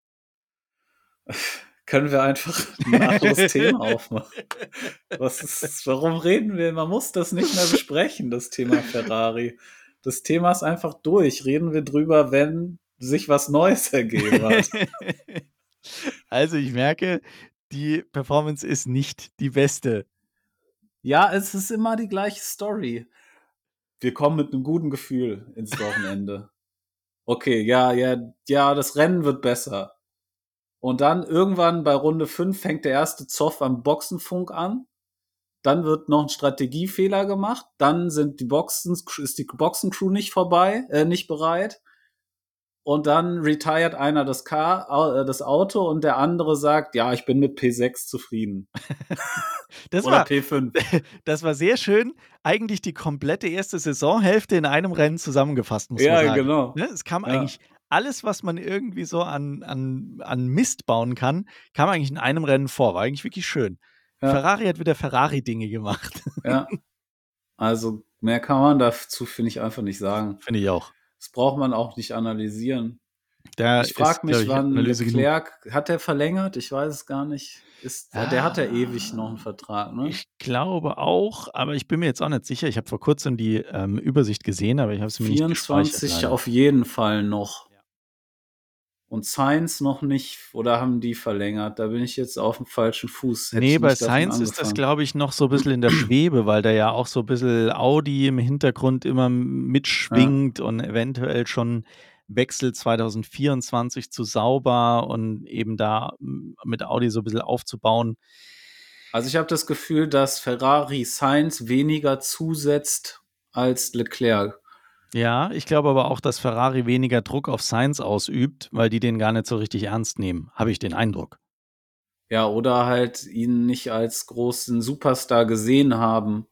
können wir einfach ein anderes Thema aufmachen. Was ist, warum reden wir? Man muss das nicht mehr besprechen, das Thema Ferrari. Das Thema ist einfach durch. Reden wir drüber, wenn sich was Neues ergeben hat. Also ich merke, die Performance ist nicht die beste. Ja, es ist immer die gleiche Story. Wir kommen mit einem guten Gefühl ins Wochenende. Okay, ja, ja, ja, das Rennen wird besser. Und dann irgendwann bei Runde 5 fängt der erste Zoff am Boxenfunk an. Dann wird noch ein Strategiefehler gemacht. Dann sind die Boxen, ist die Boxencrew nicht vorbei, äh, nicht bereit. Und dann retired einer das Car, äh, das Auto und der andere sagt, ja, ich bin mit P6 zufrieden. das Oder war, P5. Das war sehr schön. Eigentlich die komplette erste Saisonhälfte in einem Rennen zusammengefasst, muss ja, man sagen. Ja, genau. Ne, es kam ja. eigentlich alles, was man irgendwie so an, an, an Mist bauen kann, kam eigentlich in einem Rennen vor. War eigentlich wirklich schön. Ja. Ferrari hat wieder Ferrari-Dinge gemacht. Ja. Also mehr kann man dazu, finde ich, einfach nicht sagen. Finde ich auch. Das braucht man auch nicht analysieren. Der ich frage mich, wann Leclerc, genug. hat er verlängert? Ich weiß es gar nicht. Ist, ah, der hat ja ewig noch einen Vertrag, ne? Ich glaube auch, aber ich bin mir jetzt auch nicht sicher. Ich habe vor kurzem die ähm, Übersicht gesehen, aber ich habe es mir 24 nicht 24 auf jeden Fall noch und Science noch nicht oder haben die verlängert? Da bin ich jetzt auf dem falschen Fuß. Hätte nee, bei Science ist das, glaube ich, noch so ein bisschen in der Schwebe, weil da ja auch so ein bisschen Audi im Hintergrund immer mitschwingt ja. und eventuell schon Wechsel 2024 zu sauber und eben da mit Audi so ein bisschen aufzubauen. Also ich habe das Gefühl, dass Ferrari Science weniger zusetzt als Leclerc. Ja, ich glaube aber auch, dass Ferrari weniger Druck auf Sainz ausübt, weil die den gar nicht so richtig ernst nehmen, habe ich den Eindruck. Ja, oder halt ihn nicht als großen Superstar gesehen haben.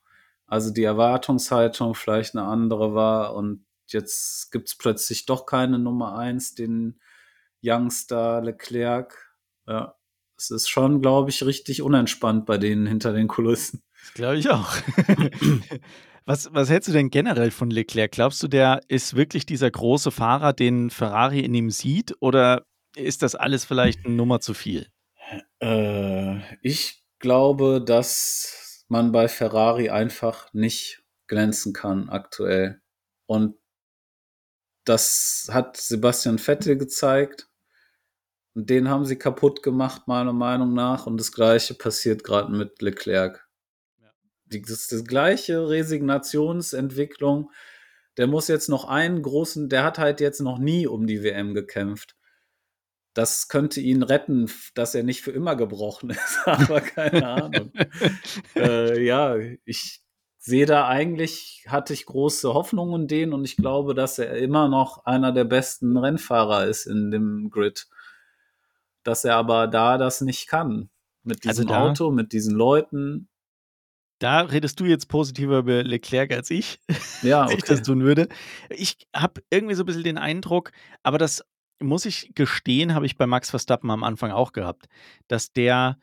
Also die Erwartungshaltung vielleicht eine andere war und jetzt gibt es plötzlich doch keine Nummer eins, den Youngster Leclerc. Ja, es ist schon, glaube ich, richtig unentspannt bei denen hinter den Kulissen. Das glaube ich auch. Was, was hältst du denn generell von Leclerc? Glaubst du, der ist wirklich dieser große Fahrer, den Ferrari in ihm sieht? Oder ist das alles vielleicht eine Nummer zu viel? Äh, ich glaube, dass man bei Ferrari einfach nicht glänzen kann aktuell. Und das hat Sebastian Vettel gezeigt. Und den haben sie kaputt gemacht, meiner Meinung nach. Und das gleiche passiert gerade mit Leclerc das ist die gleiche Resignationsentwicklung. Der muss jetzt noch einen großen, der hat halt jetzt noch nie um die WM gekämpft. Das könnte ihn retten, dass er nicht für immer gebrochen ist, aber keine Ahnung. äh, ja, ich sehe da eigentlich, hatte ich große Hoffnungen in den und ich glaube, dass er immer noch einer der besten Rennfahrer ist in dem Grid. Dass er aber da das nicht kann. Mit also diesem also Auto, mit diesen Leuten. Da redest du jetzt positiver über Leclerc als ich, ja, okay. ich das tun würde. Ich habe irgendwie so ein bisschen den Eindruck, aber das muss ich gestehen, habe ich bei Max Verstappen am Anfang auch gehabt, dass der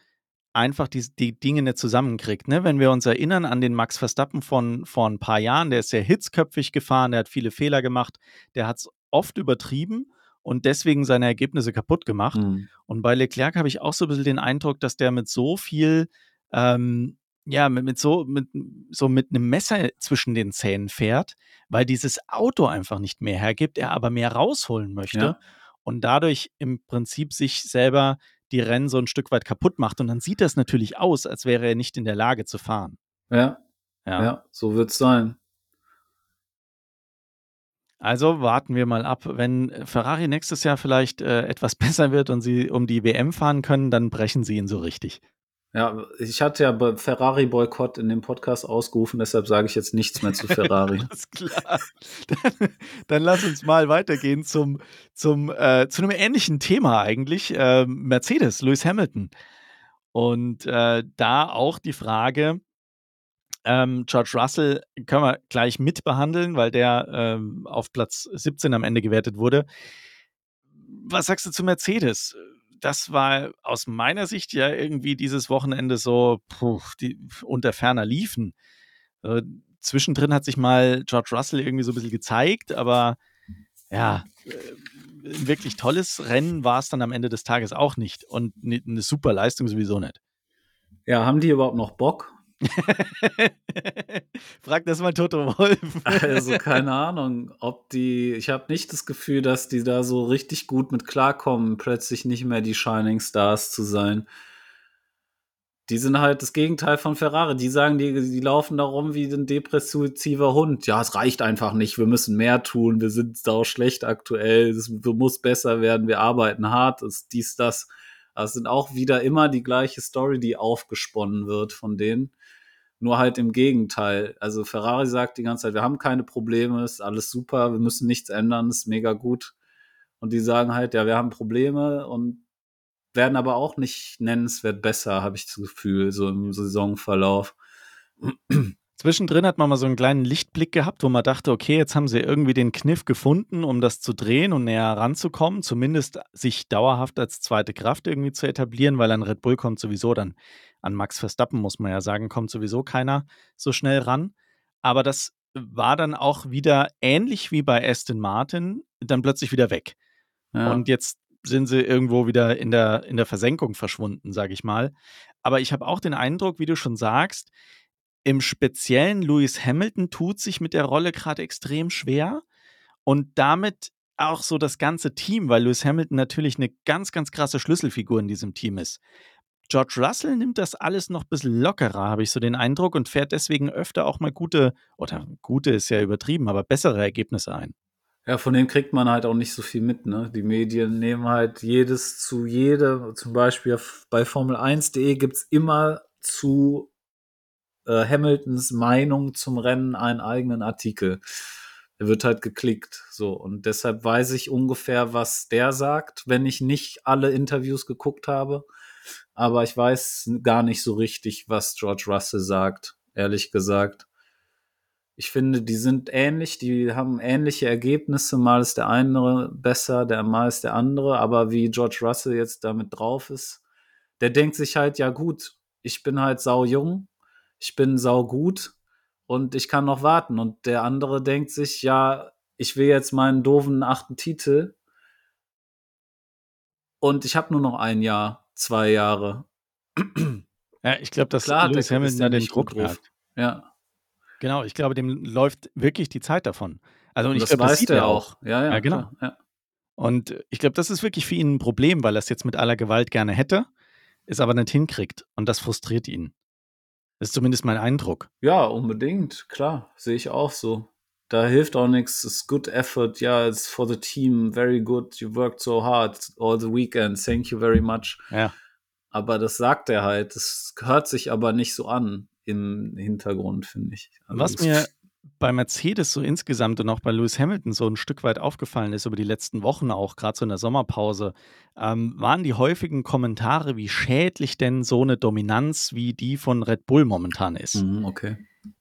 einfach die, die Dinge nicht zusammenkriegt. Ne? Wenn wir uns erinnern an den Max Verstappen von vor ein paar Jahren, der ist sehr hitzköpfig gefahren, der hat viele Fehler gemacht, der hat es oft übertrieben und deswegen seine Ergebnisse kaputt gemacht. Mhm. Und bei Leclerc habe ich auch so ein bisschen den Eindruck, dass der mit so viel ähm, ja, mit, mit, so, mit, so mit einem Messer zwischen den Zähnen fährt, weil dieses Auto einfach nicht mehr hergibt, er aber mehr rausholen möchte ja. und dadurch im Prinzip sich selber die Rennen so ein Stück weit kaputt macht. Und dann sieht das natürlich aus, als wäre er nicht in der Lage zu fahren. Ja, ja, ja so wird es sein. Also warten wir mal ab. Wenn Ferrari nächstes Jahr vielleicht äh, etwas besser wird und sie um die WM fahren können, dann brechen sie ihn so richtig. Ja, ich hatte ja Ferrari-Boykott in dem Podcast ausgerufen, deshalb sage ich jetzt nichts mehr zu Ferrari. Alles klar. Dann, dann, lass uns mal weitergehen zum, zum, äh, zu einem ähnlichen Thema eigentlich. Äh, Mercedes, Lewis Hamilton. Und äh, da auch die Frage, ähm, George Russell können wir gleich mit behandeln, weil der ähm, auf Platz 17 am Ende gewertet wurde. Was sagst du zu Mercedes? Das war aus meiner Sicht ja irgendwie dieses Wochenende so puh, die, unter ferner liefen. Äh, zwischendrin hat sich mal George Russell irgendwie so ein bisschen gezeigt, aber ja, äh, ein wirklich tolles Rennen war es dann am Ende des Tages auch nicht und eine super Leistung sowieso nicht. Ja, haben die überhaupt noch Bock? Frag das mal Toto Wolf. Also keine Ahnung, ob die, ich habe nicht das Gefühl, dass die da so richtig gut mit klarkommen, plötzlich nicht mehr die Shining Stars zu sein. Die sind halt das Gegenteil von Ferrari. Die sagen, die, die laufen da rum wie ein depressiver Hund. Ja, es reicht einfach nicht. Wir müssen mehr tun. Wir sind sau schlecht aktuell. Es muss besser werden. Wir arbeiten hart. Es dies, das. Das sind auch wieder immer die gleiche Story, die aufgesponnen wird von denen. Nur halt im Gegenteil. Also Ferrari sagt die ganze Zeit, wir haben keine Probleme, ist alles super, wir müssen nichts ändern, ist mega gut. Und die sagen halt, ja, wir haben Probleme und werden aber auch nicht nennenswert besser, habe ich das Gefühl, so im Saisonverlauf. Zwischendrin hat man mal so einen kleinen Lichtblick gehabt, wo man dachte, okay, jetzt haben sie irgendwie den Kniff gefunden, um das zu drehen und näher ranzukommen, zumindest sich dauerhaft als zweite Kraft irgendwie zu etablieren, weil an Red Bull kommt sowieso dann, an Max Verstappen muss man ja sagen, kommt sowieso keiner so schnell ran. Aber das war dann auch wieder ähnlich wie bei Aston Martin, dann plötzlich wieder weg. Ja. Und jetzt sind sie irgendwo wieder in der, in der Versenkung verschwunden, sage ich mal. Aber ich habe auch den Eindruck, wie du schon sagst, im Speziellen Lewis Hamilton tut sich mit der Rolle gerade extrem schwer und damit auch so das ganze Team, weil Lewis Hamilton natürlich eine ganz, ganz krasse Schlüsselfigur in diesem Team ist. George Russell nimmt das alles noch ein bisschen lockerer, habe ich so den Eindruck, und fährt deswegen öfter auch mal gute, oder gute ist ja übertrieben, aber bessere Ergebnisse ein. Ja, von dem kriegt man halt auch nicht so viel mit, ne? Die Medien nehmen halt jedes zu jedem, zum Beispiel bei Formel1.de gibt es immer zu äh, Hamiltons Meinung zum Rennen einen eigenen Artikel. Er wird halt geklickt, so. Und deshalb weiß ich ungefähr, was der sagt, wenn ich nicht alle Interviews geguckt habe. Aber ich weiß gar nicht so richtig, was George Russell sagt, ehrlich gesagt. Ich finde, die sind ähnlich, die haben ähnliche Ergebnisse. Mal ist der eine besser, der mal ist der andere. Aber wie George Russell jetzt damit drauf ist, der denkt sich halt, ja gut, ich bin halt sau jung ich bin saugut und ich kann noch warten. Und der andere denkt sich, ja, ich will jetzt meinen doofen achten Titel und ich habe nur noch ein Jahr, zwei Jahre. Ja, ich glaube, dass Klar, Lewis Hamilton da den Druck merkt. Ja. Genau, ich glaube, dem läuft wirklich die Zeit davon. Also und, ich glaube, das weiß er auch. auch. Ja, ja, ja genau. Ja. Und ich glaube, das ist wirklich für ihn ein Problem, weil er es jetzt mit aller Gewalt gerne hätte, es aber nicht hinkriegt. Und das frustriert ihn. Das ist zumindest mein Eindruck. Ja, unbedingt, klar, sehe ich auch so. Da hilft auch nichts. It's good effort. Ja, it's for the team. Very good. You worked so hard all the weekend. Thank you very much. Ja. Aber das sagt er halt. Das hört sich aber nicht so an im Hintergrund, finde ich. Also Was mir bei Mercedes so insgesamt und auch bei Lewis Hamilton so ein Stück weit aufgefallen ist über die letzten Wochen auch, gerade so in der Sommerpause, ähm, waren die häufigen Kommentare, wie schädlich denn so eine Dominanz wie die von Red Bull momentan ist. Mhm, okay.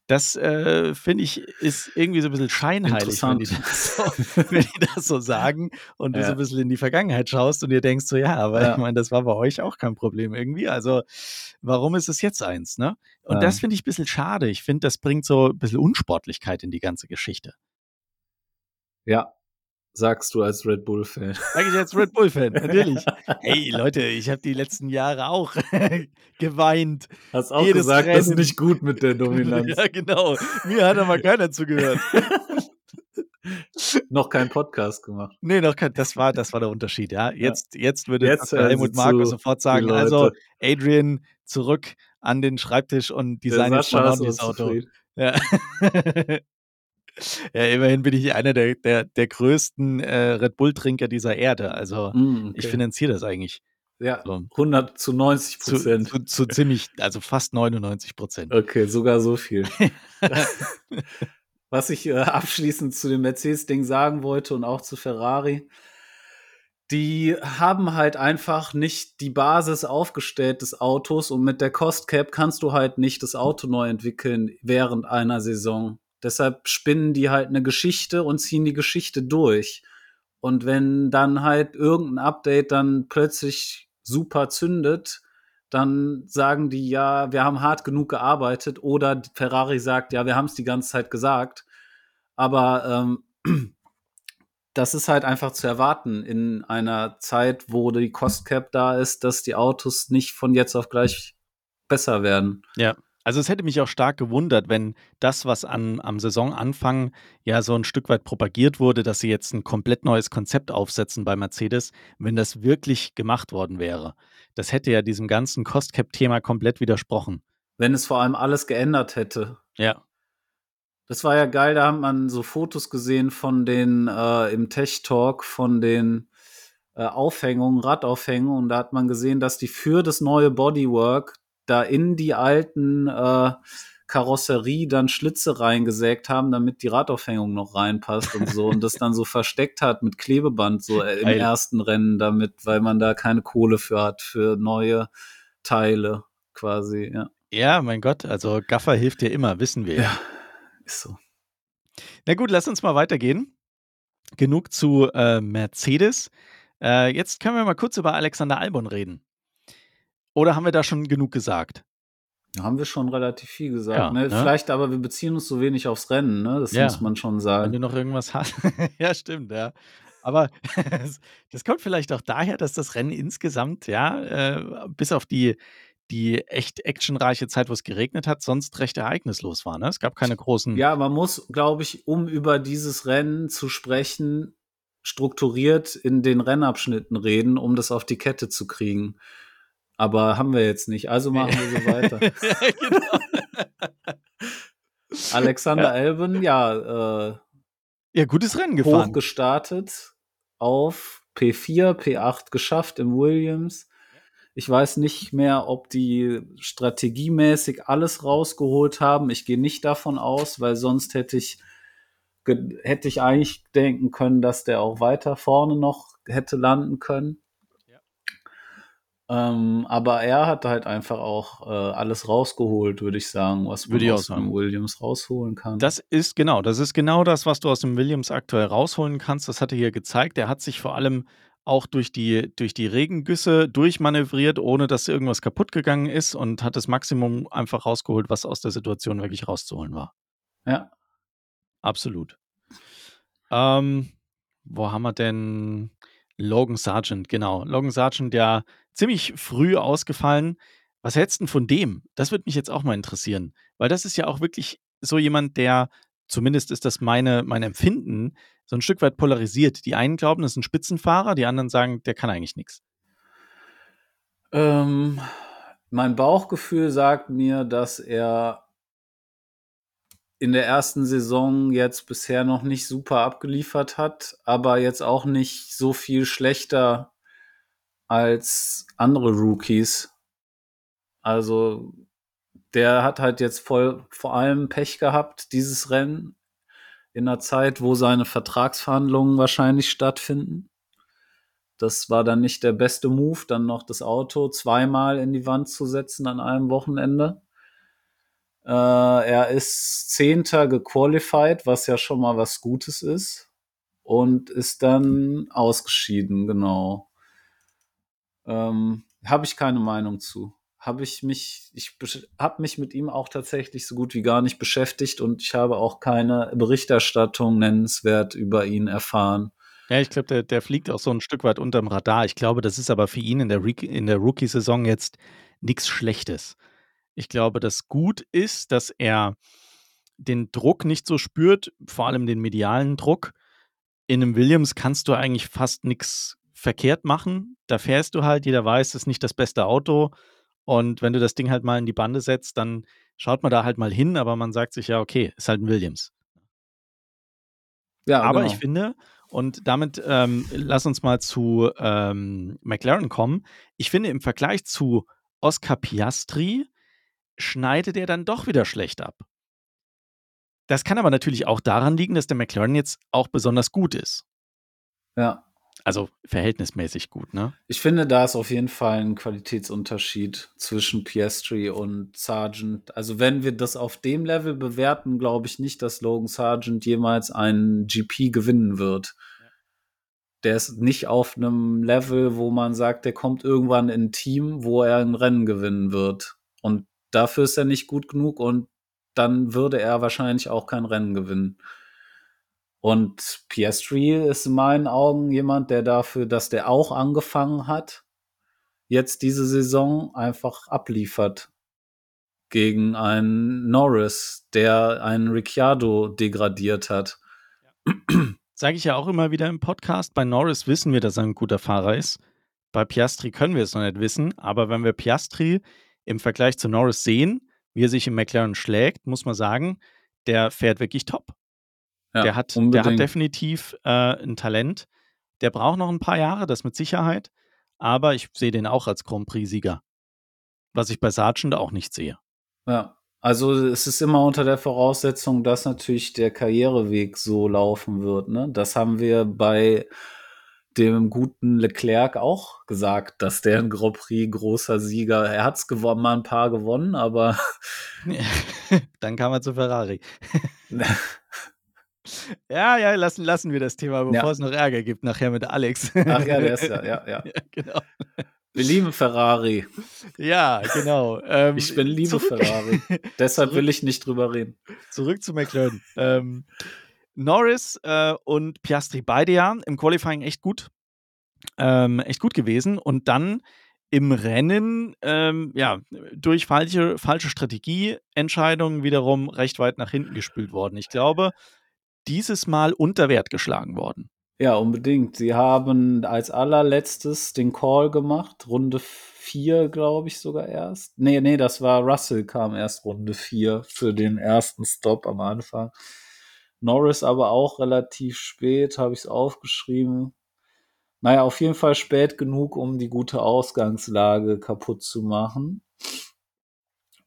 Das äh, finde ich ist irgendwie so ein bisschen scheinheilig, wenn die, das so, wenn die das so sagen und ja. du so ein bisschen in die Vergangenheit schaust und dir denkst so, ja, aber ja. ich meine, das war bei euch auch kein Problem irgendwie. Also warum ist es jetzt eins, ne? Und ja. das finde ich ein bisschen schade. Ich finde, das bringt so ein bisschen Unsportlichkeit in die ganze Geschichte. Ja, sagst du als Red Bull-Fan. Sag ich als Red Bull-Fan, natürlich. hey Leute, ich habe die letzten Jahre auch geweint. Hast auch Jedes gesagt, Rennen. das ist nicht gut mit der Dominanz. ja, genau. Mir hat aber keiner zugehört. noch kein Podcast gemacht. Nee, noch kein, das war, das war der Unterschied, ja. Jetzt, ja. jetzt würde jetzt Helmut Marco sofort sagen, also Adrian, zurück an den Schreibtisch und design jetzt mal das Auto. Ja. Ja, immerhin bin ich einer der, der, der größten äh, Red Bull-Trinker dieser Erde. Also mm, okay. ich finanziere das eigentlich. Ja, so. 100 zu 90 Prozent. Zu, zu, zu, ziemlich, also fast 99 Prozent. Okay, sogar so viel. Was ich äh, abschließend zu dem Mercedes-Ding sagen wollte und auch zu Ferrari, die haben halt einfach nicht die Basis aufgestellt des Autos und mit der Cost Cap kannst du halt nicht das Auto neu entwickeln während einer Saison. Deshalb spinnen die halt eine Geschichte und ziehen die Geschichte durch. Und wenn dann halt irgendein Update dann plötzlich super zündet, dann sagen die ja, wir haben hart genug gearbeitet oder Ferrari sagt, ja, wir haben es die ganze Zeit gesagt. Aber ähm, das ist halt einfach zu erwarten in einer Zeit, wo die Cost Cap da ist, dass die Autos nicht von jetzt auf gleich besser werden. Ja. Also es hätte mich auch stark gewundert, wenn das, was an, am Saisonanfang ja so ein Stück weit propagiert wurde, dass sie jetzt ein komplett neues Konzept aufsetzen bei Mercedes, wenn das wirklich gemacht worden wäre. Das hätte ja diesem ganzen Cost-Cap-Thema komplett widersprochen. Wenn es vor allem alles geändert hätte. Ja. Das war ja geil, da hat man so Fotos gesehen von den äh, im Tech Talk von den äh, Aufhängungen, Radaufhängungen und da hat man gesehen, dass die für das neue Bodywork da in die alten äh, Karosserie dann Schlitze reingesägt haben, damit die Radaufhängung noch reinpasst und so und das dann so versteckt hat mit Klebeband so äh, im Geil. ersten Rennen damit, weil man da keine Kohle für hat für neue Teile quasi, ja. Ja, mein Gott, also Gaffer hilft dir immer, wissen wir. Ja, ist so. Na gut, lass uns mal weitergehen. Genug zu äh, Mercedes. Äh, jetzt können wir mal kurz über Alexander Albon reden. Oder haben wir da schon genug gesagt? Da haben wir schon relativ viel gesagt. Ja, ne? Ne? Vielleicht aber, wir beziehen uns so wenig aufs Rennen, ne? Das ja. muss man schon sagen. Wenn du noch irgendwas hast. ja, stimmt, ja. Aber das kommt vielleicht auch daher, dass das Rennen insgesamt, ja, äh, bis auf die, die echt actionreiche Zeit, wo es geregnet hat, sonst recht ereignislos war. Ne? Es gab keine großen. Ja, man muss, glaube ich, um über dieses Rennen zu sprechen, strukturiert in den Rennabschnitten reden, um das auf die Kette zu kriegen. Aber haben wir jetzt nicht, also machen wir so weiter. genau. Alexander. Albon, ja, äh, ja, gutes Rennen gefahren. Hoch gestartet auf P4, P8 geschafft im Williams. Ich weiß nicht mehr, ob die strategiemäßig alles rausgeholt haben. Ich gehe nicht davon aus, weil sonst hätte ich, hätte ich eigentlich denken können, dass der auch weiter vorne noch hätte landen können. Ähm, aber er hat halt einfach auch äh, alles rausgeholt, würde ich sagen, was man würde aus dem Williams rausholen kann. Das ist genau, das ist genau das, was du aus dem Williams aktuell rausholen kannst. Das hat er hier gezeigt. Er hat sich vor allem auch durch die, durch die Regengüsse durchmanövriert, ohne dass irgendwas kaputt gegangen ist und hat das Maximum einfach rausgeholt, was aus der Situation wirklich rauszuholen war. Ja. Absolut. Ähm, wo haben wir denn? Logan Sargent, genau. Logan Sargent, ja ziemlich früh ausgefallen. Was hältst du denn von dem? Das würde mich jetzt auch mal interessieren, weil das ist ja auch wirklich so jemand, der, zumindest ist das meine, mein Empfinden, so ein Stück weit polarisiert. Die einen glauben, das ist ein Spitzenfahrer, die anderen sagen, der kann eigentlich nichts. Ähm, mein Bauchgefühl sagt mir, dass er in der ersten Saison jetzt bisher noch nicht super abgeliefert hat, aber jetzt auch nicht so viel schlechter als andere Rookies. Also der hat halt jetzt voll vor allem Pech gehabt, dieses Rennen in einer Zeit, wo seine Vertragsverhandlungen wahrscheinlich stattfinden. Das war dann nicht der beste Move, dann noch das Auto zweimal in die Wand zu setzen an einem Wochenende. Äh, er ist Zehnter gequalified, was ja schon mal was Gutes ist. Und ist dann ausgeschieden, genau. Ähm, habe ich keine Meinung zu. Habe ich mich, ich habe mich mit ihm auch tatsächlich so gut wie gar nicht beschäftigt und ich habe auch keine Berichterstattung nennenswert über ihn erfahren. Ja, ich glaube, der, der fliegt auch so ein Stück weit unterm Radar. Ich glaube, das ist aber für ihn in der, in der Rookie-Saison jetzt nichts Schlechtes. Ich glaube, das gut ist, dass er den Druck nicht so spürt, vor allem den medialen Druck. In einem Williams kannst du eigentlich fast nichts verkehrt machen. Da fährst du halt, jeder weiß, es ist nicht das beste Auto. Und wenn du das Ding halt mal in die Bande setzt, dann schaut man da halt mal hin, aber man sagt sich ja, okay, ist halt ein Williams. Ja, aber genau. ich finde, und damit ähm, lass uns mal zu ähm, McLaren kommen. Ich finde im Vergleich zu Oscar Piastri schneidet er dann doch wieder schlecht ab. Das kann aber natürlich auch daran liegen, dass der McLaren jetzt auch besonders gut ist. Ja. Also verhältnismäßig gut, ne? Ich finde, da ist auf jeden Fall ein Qualitätsunterschied zwischen Piastri und Sargent. Also, wenn wir das auf dem Level bewerten, glaube ich nicht, dass Logan Sargent jemals einen GP gewinnen wird. Der ist nicht auf einem Level, wo man sagt, der kommt irgendwann in ein Team, wo er ein Rennen gewinnen wird. Und Dafür ist er nicht gut genug und dann würde er wahrscheinlich auch kein Rennen gewinnen. Und Piastri ist in meinen Augen jemand, der dafür, dass der auch angefangen hat, jetzt diese Saison einfach abliefert. gegen einen Norris, der einen Ricciardo degradiert hat. Sage ich ja auch immer wieder im Podcast. Bei Norris wissen wir, dass er ein guter Fahrer ist. Bei Piastri können wir es noch nicht wissen, aber wenn wir Piastri im Vergleich zu Norris sehen, wie er sich im McLaren schlägt, muss man sagen, der fährt wirklich top. Ja, der, hat, der hat definitiv äh, ein Talent. Der braucht noch ein paar Jahre, das mit Sicherheit. Aber ich sehe den auch als Grand Prix-Sieger. Was ich bei Sargent auch nicht sehe. Ja, also es ist immer unter der Voraussetzung, dass natürlich der Karriereweg so laufen wird. Ne? Das haben wir bei dem guten Leclerc auch gesagt, dass der ein Grand Prix großer Sieger. Er hat es gewonnen, mal ein paar gewonnen, aber dann kam er zu Ferrari. Ja, ja, lassen, lassen wir das Thema, bevor ja. es noch Ärger gibt, nachher mit Alex. Ach ja, der ist ja, ja, ja. ja genau. Wir lieben Ferrari. Ja, genau. Ähm, ich bin liebe zurück, Ferrari. Deshalb will ich nicht drüber reden. Zurück zu McLaren. Ähm, Norris äh, und Piastri beide ja im Qualifying echt gut. Ähm, echt gut gewesen. Und dann im Rennen, ähm, ja, durch falsche, falsche Strategieentscheidungen wiederum recht weit nach hinten gespült worden. Ich glaube, dieses Mal unter Wert geschlagen worden. Ja, unbedingt. Sie haben als allerletztes den Call gemacht, Runde 4, glaube ich sogar erst. Nee, nee, das war Russell, kam erst Runde 4 für den ersten Stop am Anfang. Norris aber auch relativ spät, habe ich es aufgeschrieben. Naja, auf jeden Fall spät genug, um die gute Ausgangslage kaputt zu machen.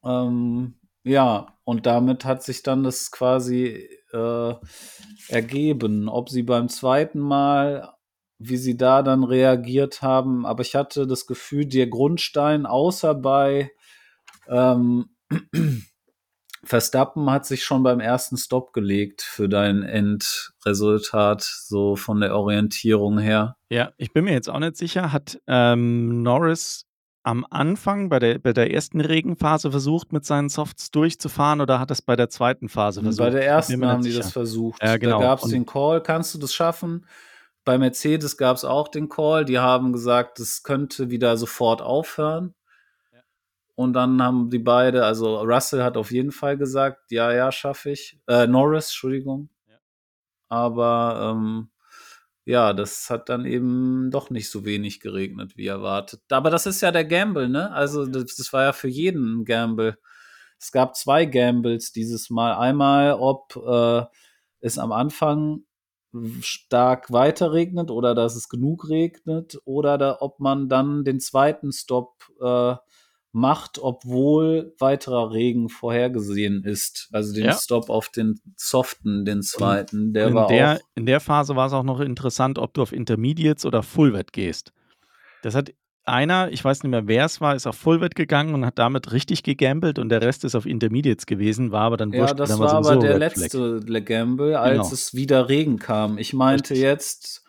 Ähm, ja, und damit hat sich dann das quasi äh, ergeben. Ob sie beim zweiten Mal, wie sie da dann reagiert haben, aber ich hatte das Gefühl, der Grundstein, außer bei ähm, Verstappen hat sich schon beim ersten Stop gelegt für dein Endresultat, so von der Orientierung her. Ja, ich bin mir jetzt auch nicht sicher. Hat ähm, Norris am Anfang bei der, bei der ersten Regenphase versucht, mit seinen Softs durchzufahren oder hat es bei der zweiten Phase versucht? Bei der ersten haben die das versucht. Ja, genau. Da gab es den Call, kannst du das schaffen? Bei Mercedes gab es auch den Call, die haben gesagt, das könnte wieder sofort aufhören. Und dann haben die beide, also Russell hat auf jeden Fall gesagt, ja, ja, schaffe ich. Äh, Norris, Entschuldigung. Ja. Aber ähm, ja, das hat dann eben doch nicht so wenig geregnet wie erwartet. Aber das ist ja der Gamble, ne? Also das, das war ja für jeden ein Gamble. Es gab zwei Gambles dieses Mal. Einmal, ob äh, es am Anfang stark weiter regnet oder dass es genug regnet oder da, ob man dann den zweiten Stop äh, macht, obwohl weiterer Regen vorhergesehen ist. Also den ja. Stop auf den Soften, den zweiten, der in war der, auch. In der Phase war es auch noch interessant, ob du auf Intermediates oder Fullwet gehst. Das hat einer, ich weiß nicht mehr, wer es war, ist auf Fullwet gegangen und hat damit richtig gegambelt und der Rest ist auf Intermediates gewesen, war aber dann wurscht. Ja, das war aber der letzte Gamble, als genau. es wieder Regen kam. Ich meinte richtig. jetzt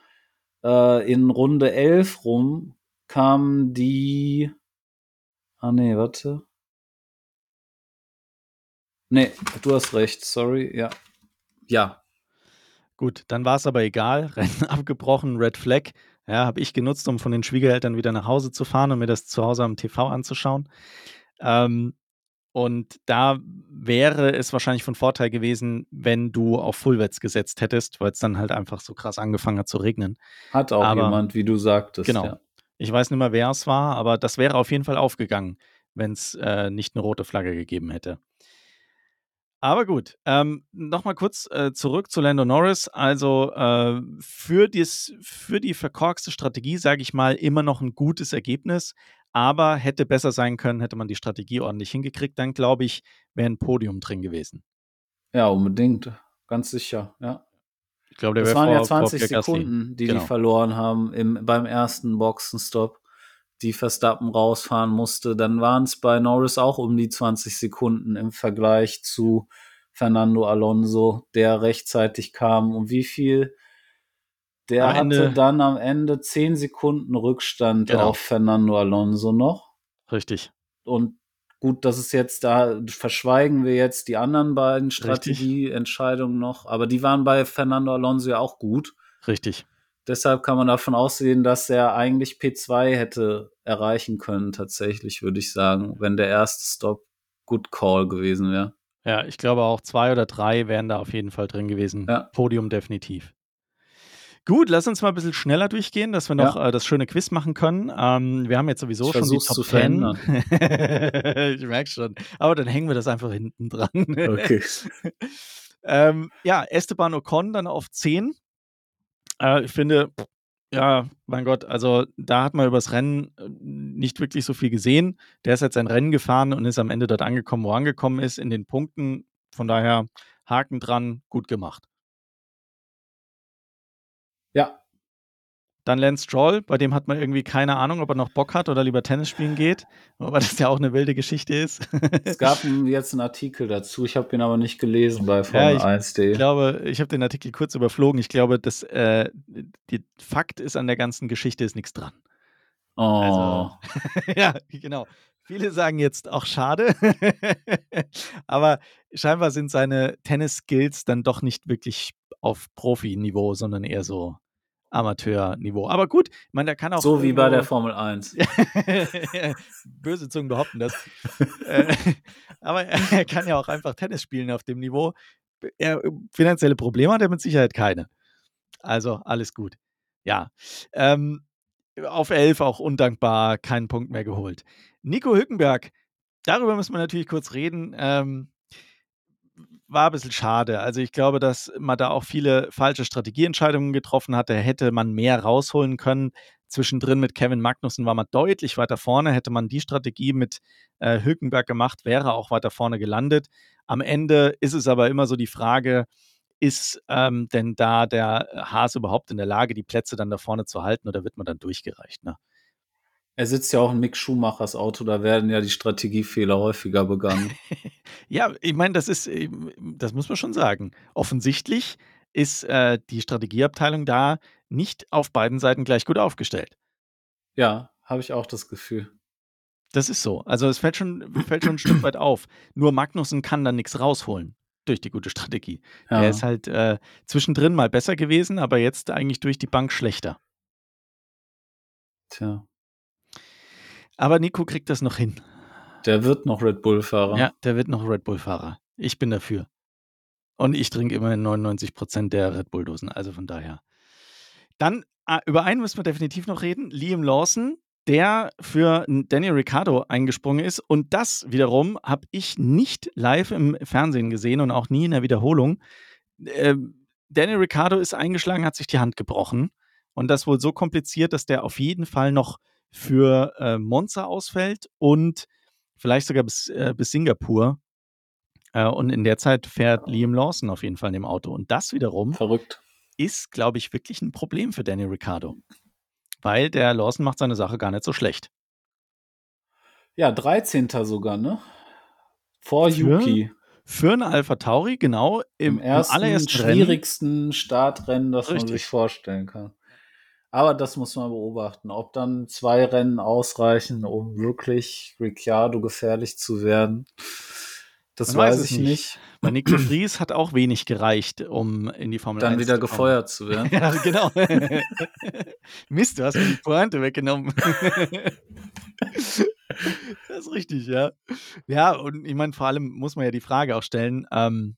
äh, in Runde 11 rum kam die Ah, nee, warte. Nee, du hast recht, sorry, ja. Ja. Gut, dann war es aber egal. Rennen abgebrochen, Red Flag. Ja, habe ich genutzt, um von den Schwiegereltern wieder nach Hause zu fahren und mir das zu Hause am TV anzuschauen. Ähm, und da wäre es wahrscheinlich von Vorteil gewesen, wenn du auf Fullwets gesetzt hättest, weil es dann halt einfach so krass angefangen hat zu regnen. Hat auch aber, jemand, wie du sagtest. Genau. Ja. Ich weiß nicht mehr, wer es war, aber das wäre auf jeden Fall aufgegangen, wenn es äh, nicht eine rote Flagge gegeben hätte. Aber gut, ähm, nochmal kurz äh, zurück zu Lando Norris. Also äh, für, dies, für die verkorkste Strategie, sage ich mal, immer noch ein gutes Ergebnis. Aber hätte besser sein können, hätte man die Strategie ordentlich hingekriegt, dann glaube ich, wäre ein Podium drin gewesen. Ja, unbedingt. Ganz sicher, ja. Ich glaube, der das waren vor, ja 20 Sekunden, die genau. die verloren haben im, beim ersten Boxenstopp, die Verstappen rausfahren musste. Dann waren es bei Norris auch um die 20 Sekunden im Vergleich zu Fernando Alonso, der rechtzeitig kam. Und wie viel? Der am hatte Ende. dann am Ende 10 Sekunden Rückstand genau. auf Fernando Alonso noch. Richtig. Und Gut, das ist jetzt, da verschweigen wir jetzt die anderen beiden Strategieentscheidungen noch, aber die waren bei Fernando Alonso ja auch gut. Richtig. Deshalb kann man davon ausgehen, dass er eigentlich P2 hätte erreichen können, tatsächlich, würde ich sagen, wenn der erste Stop Good Call gewesen wäre. Ja, ich glaube auch zwei oder drei wären da auf jeden Fall drin gewesen. Ja. Podium definitiv. Gut, lass uns mal ein bisschen schneller durchgehen, dass wir noch Ja. äh, das schöne Quiz machen können. Ähm, wir haben jetzt sowieso Ich schon die Top zu 10. verändern. ich merke schon. Aber dann hängen wir das einfach hinten dran. Okay. ähm, ja, Esteban Ocon dann auf 10. Äh, ich finde, ja, mein Gott, also da hat man übers Rennen äh, nicht wirklich so viel gesehen. Der ist jetzt ein Rennen gefahren und ist am Ende dort angekommen, wo er angekommen ist, in den Punkten. Von daher Haken dran, gut gemacht. Ja, Dann Lance Stroll, bei dem hat man irgendwie keine Ahnung, ob er noch Bock hat oder lieber Tennis spielen geht, aber das ja auch eine wilde Geschichte ist. es gab jetzt einen Artikel dazu. Ich habe ihn aber nicht gelesen bei Ja, Formel ich 1.de. Ich glaube, ich habe den Artikel kurz überflogen. Ich glaube, das äh, die Fakt ist an der ganzen Geschichte ist nichts dran. Oh, ja, genau. Viele sagen jetzt auch schade, aber scheinbar sind seine Tennis-Skills dann doch nicht wirklich auf Profi-Niveau, sondern eher so Amateur-Niveau. Aber gut, ich meine, der kann auch. so wie bei der irgendwo- Formel 1. Böse Zungen behaupten das. Äh, aber er kann ja auch einfach Tennis spielen auf dem Niveau. Er, finanzielle Probleme hat er mit Sicherheit keine. Also alles gut. Ja. Ähm, auf 11 auch undankbar, keinen Punkt mehr geholt. Nico Hülkenberg, darüber müssen wir natürlich kurz reden. Ähm, war ein bisschen schade. Also ich glaube, dass man da auch viele falsche Strategieentscheidungen getroffen hatte. Hätte man mehr rausholen können. Zwischendrin mit Kevin Magnussen war man deutlich weiter vorne. Hätte man die Strategie mit äh, Hülkenberg gemacht, wäre auch weiter vorne gelandet. Am Ende ist es aber immer so die Frage, ist ähm, denn da der Haas überhaupt in der Lage, die Plätze dann da vorne zu halten oder wird man dann durchgereicht? Ne? Er sitzt ja auch in Mick Schumachers Auto, da werden ja die Strategiefehler häufiger begangen. Ja, ich meine, das ist, ähm, das muss man schon sagen. Offensichtlich ist äh, die Strategieabteilung da nicht auf beiden Seiten gleich gut aufgestellt. ja, habe ich auch das Gefühl. Das ist so. Also es fällt schon, fällt schon ein Stück weit auf. Nur Magnussen kann da nichts rausholen durch die gute Strategie. Ja. Er ist halt äh, zwischendrin mal besser gewesen, aber jetzt eigentlich durch die Bank schlechter. Tja, Aber Nico kriegt das noch hin. der wird noch Red Bull-Fahrer. Ja, der wird noch Red Bull-Fahrer. Ich bin dafür. Und ich trinke immerhin 99 Prozent der Red Bull-Dosen. Also von daher. Dann äh, über einen müssen wir definitiv noch reden. Liam Lawson, der für Daniel Ricciardo eingesprungen ist. Und das wiederum habe ich nicht live im Fernsehen gesehen und auch nie in der Wiederholung. Ähm, Daniel Ricciardo ist eingeschlagen, hat sich die Hand gebrochen. Und das wohl so kompliziert, dass der auf jeden Fall noch für äh, Monza ausfällt und vielleicht sogar bis, äh, bis Singapur. Äh, und in der Zeit fährt Liam Lawson auf jeden Fall in dem Auto. Und das wiederum Verrückt. ist, glaube ich, wirklich ein Problem für Daniel Ricciardo. Weil der Lawson macht seine Sache gar nicht so schlecht. Ja, 13. sogar, ne? Vor Für? Yuki. Für einen Alpha Tauri, genau, im, Im ersten, allerersten Rennen. schwierigsten Startrennen, das man Richtig. sich vorstellen kann. Aber das muss man beobachten, ob dann zwei Rennen ausreichen, um wirklich Ricciardo gefährlich zu werden. Das Man weiß weiß ich nicht. nicht. Bei Nick de Vries hat auch wenig gereicht, um in die Formel Dann 1 wieder zu gefeuert zu werden. Ja, genau. Mist, du hast mir die Pointe weggenommen. das ist richtig, ja. Ja, und ich meine, vor allem muss man ja die Frage auch stellen, ähm,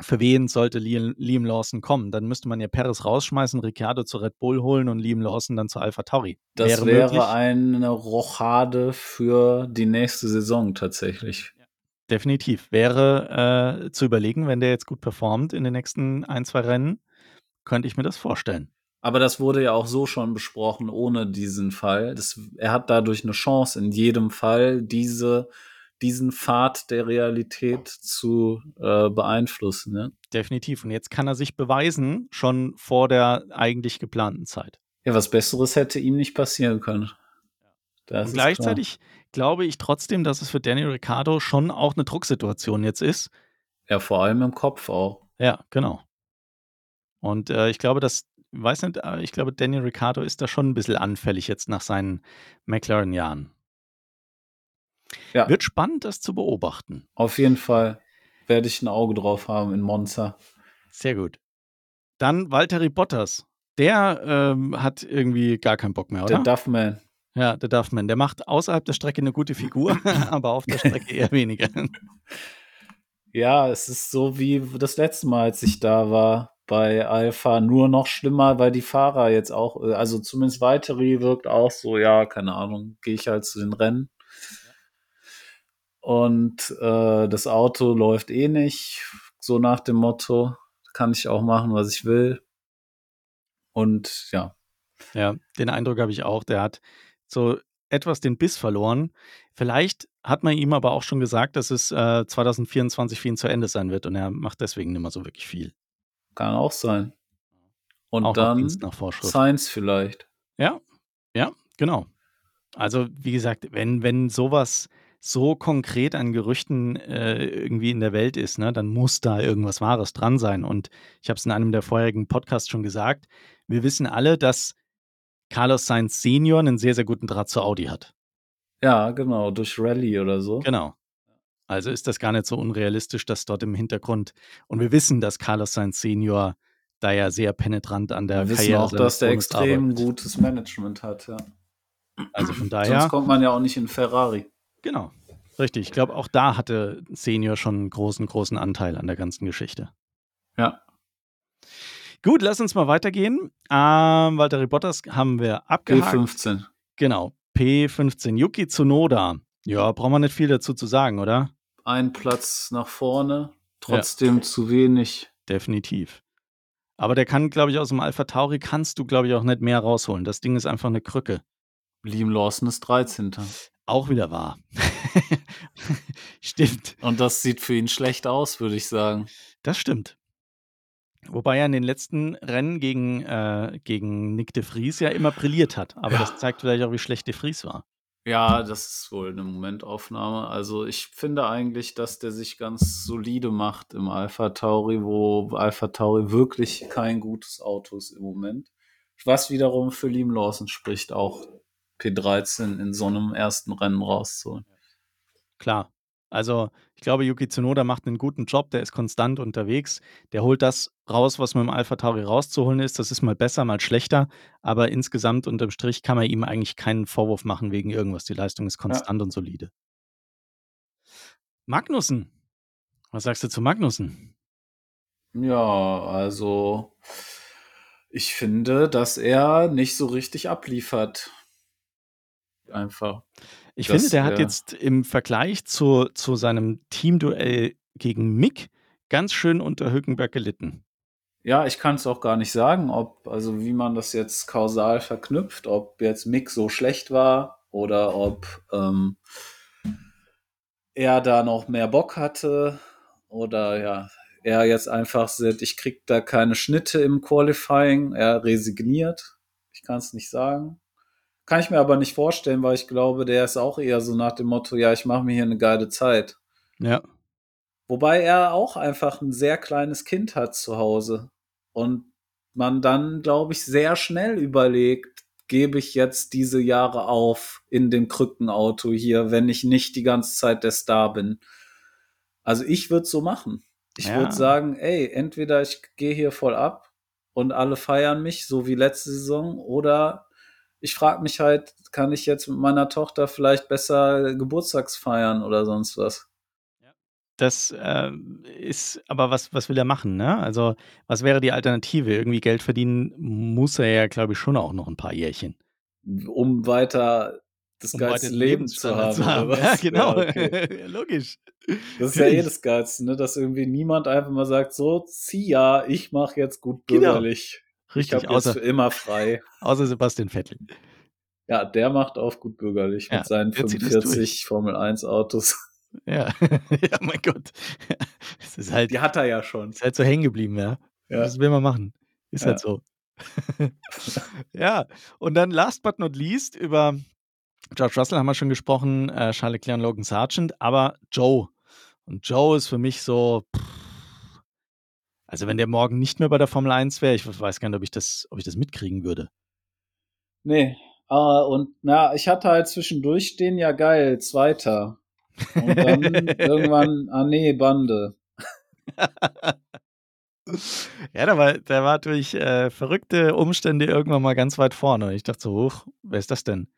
für wen sollte Liam, Lawson kommen? Dann müsste man ja Perez rausschmeißen, Ricciardo zu Red Bull holen und Liam Lawson dann zu Alpha Tauri. Das wäre, möglich. eine Rochade für die nächste Saison tatsächlich. Definitiv. Wäre äh, zu überlegen, wenn der jetzt gut performt in den nächsten ein, zwei Rennen, könnte ich mir das vorstellen. Aber das wurde ja auch so schon besprochen, ohne diesen Fall. Das, er hat dadurch eine Chance, in jedem Fall diese, diesen Pfad der Realität zu äh, beeinflussen. Ne? Definitiv. Und jetzt kann er sich beweisen, schon vor der eigentlich geplanten Zeit. Ja, was Besseres hätte ihm nicht passieren können. Das Und gleichzeitig glaube ich trotzdem, dass es für Daniel Ricciardo schon auch eine Drucksituation jetzt ist. Klar. Ja, vor allem im Kopf auch. Ja, genau. Und äh, ich glaube, dass, weiß nicht, äh, ich glaube, Daniel Ricciardo ist da schon ein bisschen anfällig jetzt nach seinen McLaren-Jahren. Ja. Wird spannend, das zu beobachten. Auf jeden Fall werde ich ein Auge drauf haben in Monza. Sehr gut. Dann Valtteri Bottas. Der ähm, hat irgendwie gar keinen Bock mehr, Der oder? Duffman. Ja, der Duffman. Der macht außerhalb der Strecke eine gute Figur, aber auf der Strecke eher weniger. Ja, es ist so wie das letzte Mal, als ich da war bei Alpha, nur noch schlimmer, weil die Fahrer jetzt auch, äh, also zumindest Weiteri wirkt auch so, ja, keine Ahnung, gehe ich halt zu den Rennen. Und äh, das Auto läuft eh nicht, so nach dem Motto, kann ich auch machen, was ich will. Und ja. Ja, den Eindruck habe ich auch. Der hat so etwas den Biss verloren. Vielleicht hat man ihm aber auch schon gesagt, dass es äh, 2024 für ihn zu Ende sein wird und er macht deswegen nicht mehr so wirklich viel. Kann auch sein. Und Auch dann. Science vielleicht. Ja, ja, genau. Also, wie gesagt, wenn, wenn sowas so konkret an Gerüchten äh, irgendwie in der Welt ist, ne, dann muss da irgendwas Wahres dran sein. Und ich habe es in einem der vorherigen Podcasts schon gesagt, wir wissen alle, dass Carlos Sainz Senior einen sehr, sehr guten Draht zu Audi hat. Ja, genau, durch Rallye oder so. Genau. Also ist das gar nicht so unrealistisch, dass dort im Hintergrund, und wir wissen, dass Carlos Sainz Senior da ja sehr penetrant an der Wir wissen Karriere auch, dass der extrem arbeitet. gutes Management hat, ja. Also von Sonst daher, kommt man ja auch nicht in Ferrari. Genau, richtig. Ich glaube, auch da hatte Senior schon einen großen, großen Anteil an der ganzen Geschichte. Ja. Gut, lass uns mal weitergehen. Ähm, Valtteri Bottas haben wir abgehakt. P15. Genau, P15. Yuki Tsunoda. Ja, brauchen wir nicht viel dazu zu sagen, oder? Ein Platz nach vorne, trotzdem zu wenig. Definitiv. Aber der kann, glaube ich, aus dem Alpha Tauri kannst du, glaube ich, auch nicht mehr rausholen. Das Ding ist einfach eine Krücke. Liam Lawson ist 13. Auch wieder wahr. stimmt. Und das sieht für ihn schlecht aus, würde ich sagen. Das stimmt. Wobei er in den letzten Rennen gegen, äh, gegen Nick de Vries ja immer brilliert hat. Aber Ja. das zeigt vielleicht auch, wie schlecht de Vries war. Ja, das ist wohl eine Momentaufnahme. Also ich finde eigentlich, dass der sich ganz solide macht im Alpha Tauri, wo Alpha Tauri wirklich kein gutes Auto ist im Moment. Was wiederum für Liam Lawson spricht, auch P13 in so einem ersten Rennen rauszuholen. Klar. Also, ich glaube, Yuki Tsunoda macht einen guten Job, der ist konstant unterwegs. Der holt das raus, was mit dem Alpha Tauri rauszuholen ist. Das ist mal besser, mal schlechter. Aber insgesamt unterm Strich kann man ihm eigentlich keinen Vorwurf machen wegen irgendwas. Die Leistung ist konstant und solide. Magnussen. Was sagst du zu Magnussen? Ja, also ich finde, dass er nicht so richtig abliefert. Einfach. Ich finde, der hat wär- jetzt im Vergleich zu, zu seinem Teamduell gegen Mick ganz schön unter Hülkenberg gelitten. Ja, ich kann es auch gar nicht sagen, ob, also wie man das jetzt kausal verknüpft, ob jetzt Mick so schlecht war oder ob ähm, er da noch mehr Bock hatte oder ja, er jetzt einfach sagt, ich krieg da keine Schnitte im Qualifying, er resigniert. Ich kann es nicht sagen. Kann ich mir aber nicht vorstellen, weil ich glaube, der ist auch eher so nach dem Motto, ja, ich mache mir hier eine geile Zeit. Ja. Wobei er auch einfach ein sehr kleines Kind hat zu Hause. Und man dann, glaube ich, sehr schnell überlegt, gebe ich jetzt diese Jahre auf in dem Krückenauto hier, wenn ich nicht die ganze Zeit der Star bin. Also ich würde so machen. Ich Ja. würde sagen, ey, entweder ich gehe hier voll ab und alle feiern mich, so wie letzte Saison, oder ich frage mich halt, kann ich jetzt mit meiner Tochter vielleicht besser Geburtstags feiern oder sonst was? Das ähm, ist, aber was, was will er machen, ne? Also, was wäre die Alternative? Irgendwie Geld verdienen muss er ja, glaube ich, schon auch noch ein paar Jährchen. um weiter das Um geilste Leben zu haben. oder Ja, was? genau. Ja, okay. Logisch. Das ist ja eh das Geilste, ne? dass irgendwie niemand einfach mal sagt, so, zieh ja, ich mache jetzt gut Genau. bürgerlich. Ich Richtig, jetzt außer, für immer frei. außer Sebastian Vettel. Ja, der macht auf gut bürgerlich Ja, mit seinen der zieht das 45 Formel 1 Autos. Ja, ja, mein Gott. Es ist halt, Die hat er ja schon. ist halt so hängen geblieben, ja. Ja. Das will man machen. Ist Ja. halt so. ja, und dann last but not least über George Russell haben wir schon gesprochen, äh, Charles Leclerc und Logan Sargent, aber Joe. Und Joe ist für mich so, pff, also wenn der morgen nicht mehr bei der Formel 1 wäre, ich weiß gar nicht, ob ich das, ob ich das mitkriegen würde. Nee. Ah, und na, ich hatte halt zwischendurch stehen, ja geil, Zweiter. Und dann irgendwann, ah nee, Bande. ja, der war, der war durch äh, verrückte Umstände irgendwann mal ganz weit vorne. Und ich dachte so, hoch, wer ist das denn?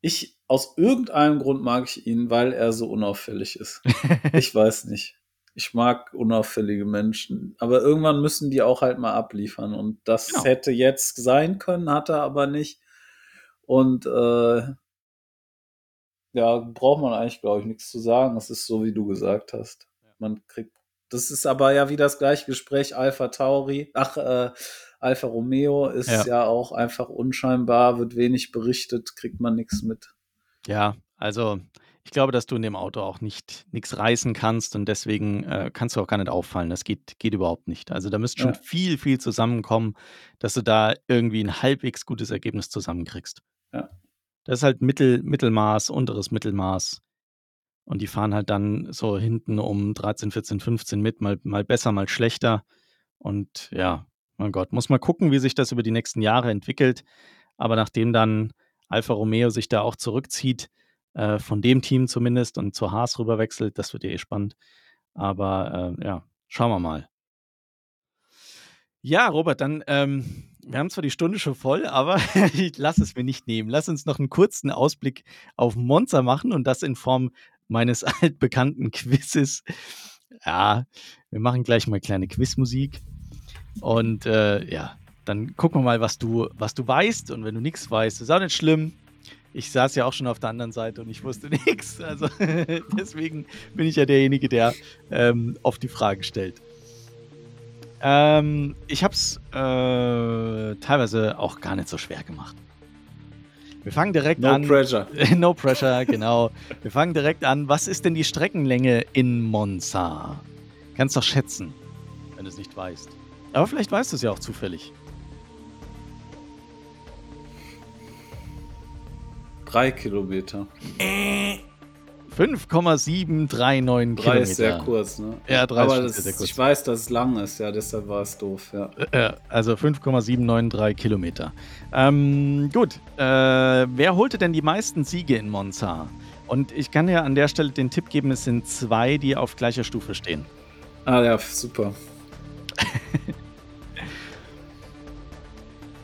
Ich, aus irgendeinem Grund mag ich ihn, weil er so unauffällig ist. ich weiß nicht. Ich mag unauffällige Menschen. Aber irgendwann müssen die auch halt mal abliefern. Und das Genau. hätte jetzt sein können, hat er aber nicht. Und äh, ja, braucht man eigentlich, glaube ich, nichts zu sagen. Es ist so, wie du gesagt hast. Man kriegt. Das ist aber ja wie das gleiche Gespräch Alpha Tauri. Ach, äh, Alfa Romeo ist Ja. ja. auch einfach unscheinbar, wird wenig berichtet, kriegt man nichts mit. Ja, also ich glaube, dass du in dem Auto auch nicht nichts reißen kannst und deswegen äh, kannst du auch gar nicht auffallen. Das geht, geht überhaupt nicht. Also da müsste schon Ja. viel, viel zusammenkommen, dass du da irgendwie ein halbwegs gutes Ergebnis zusammenkriegst. Ja. Das ist halt Mittel, Mittelmaß, unteres Mittelmaß. Und die fahren halt dann so hinten um 13, 14, 15 mit, mal, mal besser, mal schlechter. Und ja, mein Gott, muss mal gucken, wie sich das über die nächsten Jahre entwickelt. Aber nachdem dann Alfa Romeo sich da auch zurückzieht, äh, von dem Team zumindest und zur Haas rüber wechselt, das wird ja eh spannend. Aber äh, ja, schauen wir mal. Ja, Robert, dann, ähm, wir haben zwar die Stunde schon voll, aber ich lass es mir nicht nehmen. Lass uns noch einen kurzen Ausblick auf Monza machen und das in Form meines altbekannten Quizzes. Ja, wir machen gleich mal kleine Quizmusik. Und äh, ja, dann gucken wir mal, was du, was du weißt. Und wenn du nichts weißt, ist auch nicht schlimm. Ich saß ja auch schon auf der anderen Seite und ich wusste nichts. Also deswegen bin ich ja derjenige, der ähm, oft die Fragen stellt. Ähm, ich habe es äh, teilweise auch gar nicht so schwer gemacht. Wir fangen direkt No an. pressure. no pressure, genau. Wir fangen direkt an. Was ist denn die Streckenlänge in Monza? Kannst doch schätzen, wenn du es nicht weißt. Aber vielleicht weißt du es ja auch zufällig. Drei Kilometer. 5,739 Drei Kilometer. ist sehr kurz, ne? Ja, drei Aber das, ich weiß, dass es lang ist, ja, deshalb war es doof, ja. Äh, also 5,793 Kilometer. Ähm, gut. Äh, wer holte denn die meisten Siege in Monza? Und ich kann ja an der Stelle den Tipp geben, es sind zwei, die auf gleicher Stufe stehen. Ah ja, super.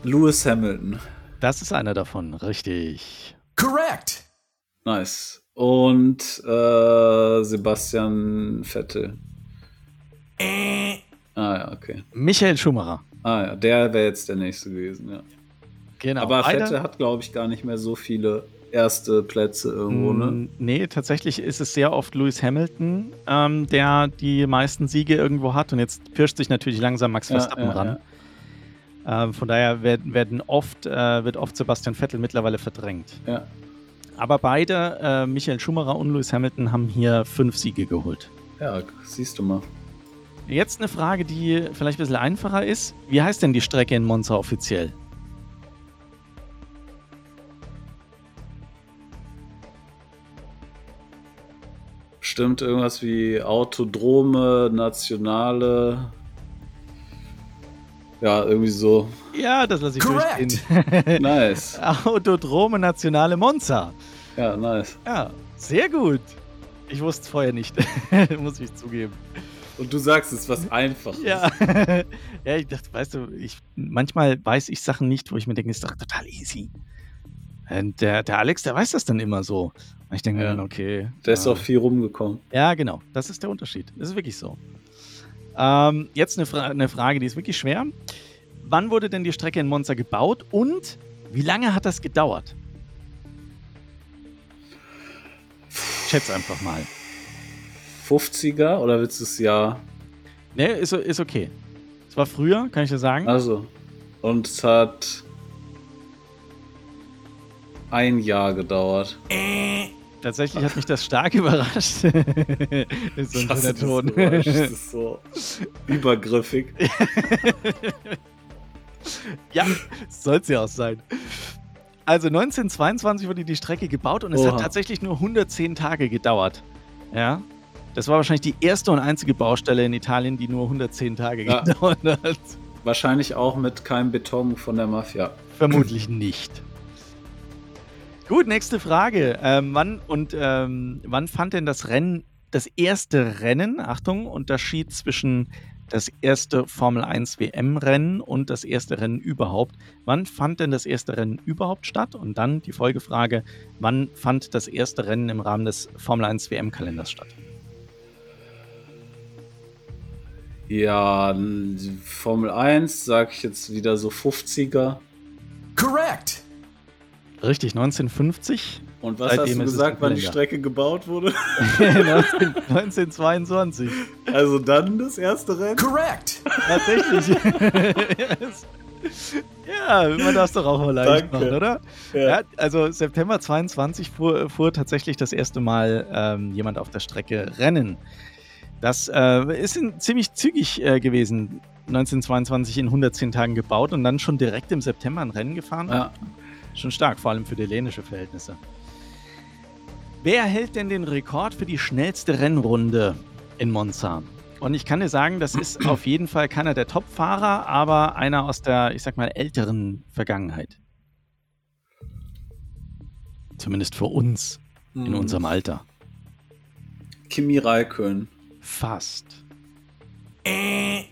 Lewis Hamilton. Das ist einer davon, richtig. Correct. Nice. Und äh, Sebastian Vettel. Eh. Ah ja, okay. Michael Schumacher. Ah ja, der wäre jetzt der nächste gewesen, ja. Genau. Aber Vettel hat, glaube ich, gar nicht mehr so viele erste Plätze irgendwo, ne? Mm, Nee, tatsächlich ist es sehr oft Lewis Hamilton, ähm, der die meisten Siege irgendwo hat. Und jetzt pirscht sich natürlich langsam Max Ja, Verstappen ja, ran. Ähm, von daher werden, werden oft, äh, wird oft Sebastian Vettel mittlerweile verdrängt. Ja. Aber beide, äh, Michael Schumacher und Lewis Hamilton, haben hier fünf Siege geholt. ja, siehst du mal. Jetzt eine Frage, die vielleicht ein bisschen einfacher ist. Wie heißt denn die Strecke in Monza offiziell? Stimmt irgendwas wie Autodrome, Nationale. Ja, irgendwie so. Ja, das lasse ich Correct. durchgehen. Nice. Autodrome Nationale Monza. Ja, nice. Ja, sehr gut. Ich wusste es vorher nicht, muss ich zugeben. Und du sagst, es ist was Einfaches. Ja. ja, ich dachte, weißt du, ich, manchmal weiß ich Sachen nicht, wo ich mir denke, ist doch total easy. Und der, der Alex, der weiß das dann immer so. Und ich denke, Ja. dann, okay. Der ist ja. auch viel rumgekommen. Ja, genau. Das ist der Unterschied. Das ist wirklich so. Ähm, jetzt eine, Fra eine Frage, die ist wirklich schwer. Wann wurde denn die Strecke in Monza gebaut und wie lange hat das gedauert? Schätz einfach mal. 50er oder willst du es ja? Ne, ist, ist okay. Es war früher, kann ich dir sagen. Also. Und es hat ein Jahr gedauert. Tatsächlich hat mich das stark überrascht. so ein schöner das Ton. Das ist so übergriffig. ja, soll es ja auch sein. Also 1922 wurde die Strecke gebaut und es hat Oha. tatsächlich nur 110 Tage gedauert. Ja. Das war wahrscheinlich die erste und einzige Baustelle in Italien, die nur 110 Tage Ja. gedauert hat. Wahrscheinlich auch mit keinem Beton von der Mafia. Vermutlich nicht. Gut, nächste Frage. Ähm, wann und ähm, wann fand denn das Rennen, das erste Rennen, Achtung, Unterschied zwischen das erste Formel 1 WM-Rennen und das erste Rennen überhaupt. Wann fand denn das erste Rennen überhaupt statt? Und dann die Folgefrage, wann fand das erste Rennen im Rahmen des Formel 1 WM-Kalenders statt? Ja, Formel 1, sag ich jetzt wieder so 50er. Correct. Richtig, 1950. Und was hast du gesagt, wann die Strecke gebaut wurde? 19, 1922. Also dann das erste Rennen? Correct. Tatsächlich. ja, man darf es doch auch mal leicht Danke. machen, oder? Ja. ja. also September 22 fuhr, fuhr tatsächlich das erste Mal ähm, jemand auf der Strecke Rennen. Das äh, ist ziemlich zügig äh, gewesen. 1922 in 110 Tagen gebaut und dann schon direkt im September ein Rennen gefahren. Ja. Schon stark, vor allem für dänische Verhältnisse. Wer hält denn den Rekord für die schnellste Rennrunde in Monza? Und ich kann dir sagen, das ist auf jeden Fall keiner der Top-Fahrer, aber einer aus der, ich sag mal, älteren Vergangenheit. Zumindest für uns in hm. unserem Alter. Kimi Raikön. Fast. Äh.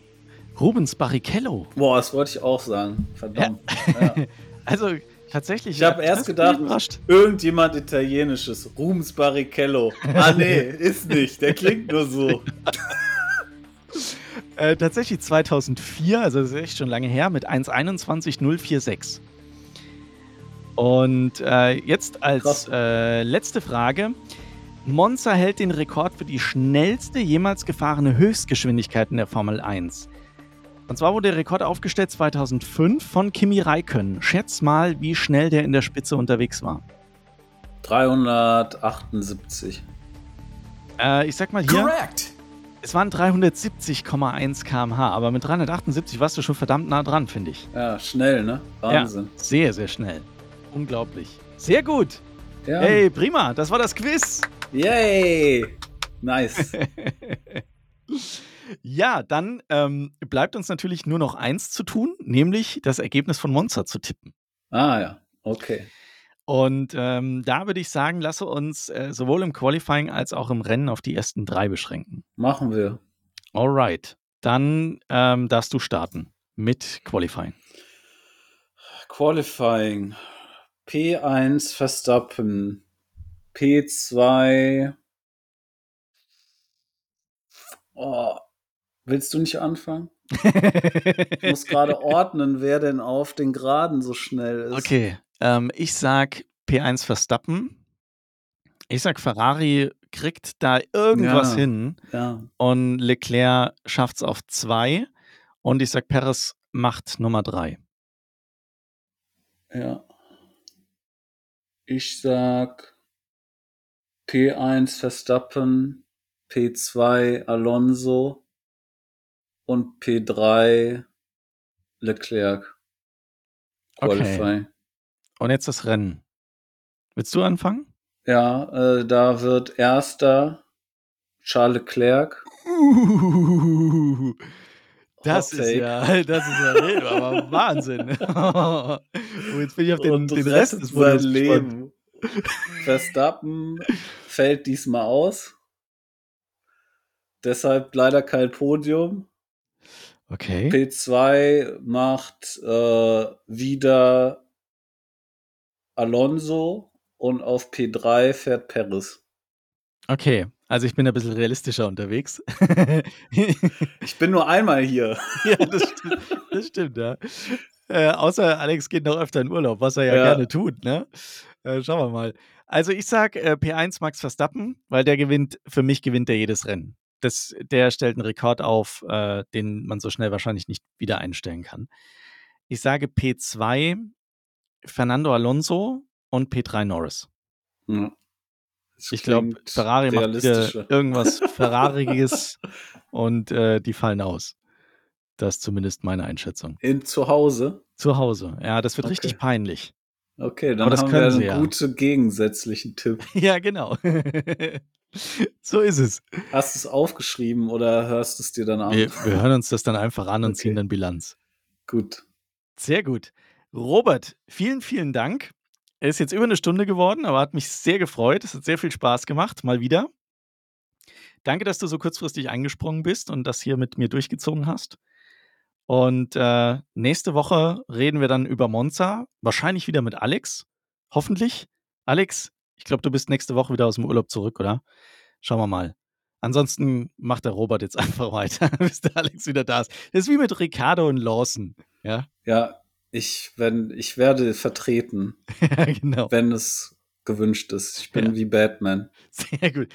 Rubens Barrichello. Boah, das wollte ich auch sagen. Verdammt. Ja. Ja. also tatsächlich. Ich habe erst gedacht, irgendjemand Italienisches. Rubens Barrichello. Ah, nee, ist nicht. Der klingt nur so. äh, tatsächlich 2004, also das ist echt schon lange her, mit 1.21.046. Und äh, jetzt als äh, letzte Frage. Monza hält den Rekord für die schnellste jemals gefahrene Höchstgeschwindigkeit in der Formel 1. Und zwar wurde der Rekord aufgestellt 2005 von Kimi Räikkönen. Schätz mal, wie schnell der in der Spitze unterwegs war. 378. Äh, ich sag mal hier. Correct. Es waren 370,1 km/h, aber mit 378 warst du schon verdammt nah dran, finde ich. Ja, schnell, ne? Wahnsinn. Ja, sehr, sehr schnell. Unglaublich. Sehr gut. Ja. Hey, prima, das war das Quiz. Yay! Nice. ja, dann ähm, bleibt uns natürlich nur noch eins zu tun, nämlich das Ergebnis von Monza zu tippen. Ah ja, okay. Und ähm, da würde ich sagen, lasse uns äh, sowohl im Qualifying als auch im Rennen auf die ersten drei beschränken. Machen wir. Alright, dann ähm, darfst du starten mit Qualifying. Qualifying. P1 Verstappen. P2. Oh, willst du nicht anfangen? ich muss gerade ordnen, wer denn auf den Geraden so schnell ist. Okay, ähm, ich sag P1 Verstappen. Ich sag Ferrari kriegt da irgendwas ja, hin ja. und Leclerc schafft es auf zwei und ich sag Perez macht Nummer drei. Ja. Ich sag P1 Verstappen, P2 Alonso und P3 Leclerc. Qualify. Okay. Und jetzt das Rennen. Willst du anfangen? Ja, äh, da wird erster Charles Leclerc. Uh, das ist ja, das ist ja wild, aber Wahnsinn. jetzt bin ich auf den, den Rest des Monats Leben. Verstappen fällt diesmal aus. Deshalb leider kein Podium. Okay. P2 macht äh, wieder Alonso und auf P3 fährt Perez. Okay, also ich bin ein bisschen realistischer unterwegs. ich bin nur einmal hier. ja, das stimmt, das stimmt ja. Äh, außer Alex geht noch öfter in Urlaub, was er ja, ja. gerne tut, ne? Äh, schauen wir mal. Also ich sag äh, P1 Max Verstappen, weil der gewinnt, für mich gewinnt er jedes Rennen. Das, der stellt einen Rekord auf, äh, den man so schnell wahrscheinlich nicht wieder einstellen kann. Ich sage P2 Fernando Alonso und P3 Norris. Ja. Ich glaube, Ferrari macht wieder irgendwas Ferrariges und äh, die fallen aus. Das ist zumindest meine Einschätzung. In zu Hause? Zu Hause, ja, das wird okay. richtig peinlich. Okay, dann haben wir einen ja. guten gegensätzlichen Tipp. ja, genau. so ist es. Hast du es aufgeschrieben oder hörst du es dir dann an? Wir, wir, hören uns das dann einfach an und okay. ziehen dann Bilanz. Gut. Sehr gut. Robert, vielen, vielen Dank. Er ist jetzt über eine Stunde geworden, aber hat mich sehr gefreut. Es hat sehr viel Spaß gemacht, mal wieder. Danke, dass du so kurzfristig eingesprungen bist und das hier mit mir durchgezogen hast. Und äh, nächste Woche reden wir dann über Monza, wahrscheinlich wieder mit Alex. Hoffentlich. Alex, ich glaube, du bist nächste Woche wieder aus dem Urlaub zurück, oder? Schauen wir mal. Ansonsten macht der Robert jetzt einfach weiter, bis der Alex wieder da ist. Das ist wie mit Ricardo und Lawson. Ja, Ja, ich, wenn, ich werde vertreten, ja genau. wenn es gewünscht ist. Ich bin Ja. wie Batman. Sehr gut.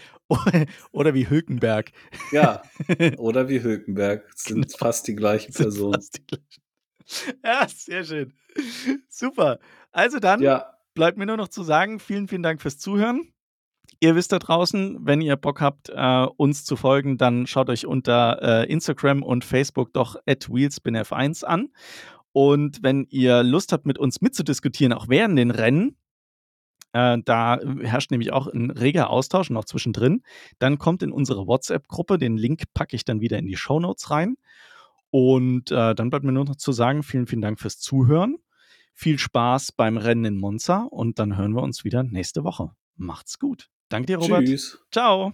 Oder, wie Hülkenberg. Ja, oder wie Hülkenberg. Sind Genau. fast die gleiche Sind Person. fast die gleichen. Ja, sehr schön. Super. Also dann Ja, bleibt mir nur noch zu sagen, vielen, vielen Dank fürs Zuhören. Ihr wisst da draußen, wenn ihr Bock habt, äh, uns zu folgen, dann schaut euch unter äh, Instagram und Facebook doch at wheelspinf1 an. Und wenn ihr Lust habt, mit uns mitzudiskutieren, auch während den Rennen, äh, da herrscht nämlich auch ein reger Austausch noch zwischendrin, dann kommt in unsere WhatsApp-Gruppe. Den Link packe ich dann wieder in die Shownotes rein. Und äh, dann bleibt mir nur noch zu sagen, vielen, vielen Dank fürs Zuhören. Viel Spaß beim Rennen in Monza und dann hören wir uns wieder nächste Woche. Macht's gut. Danke dir, Robert. Tschüss. Ciao.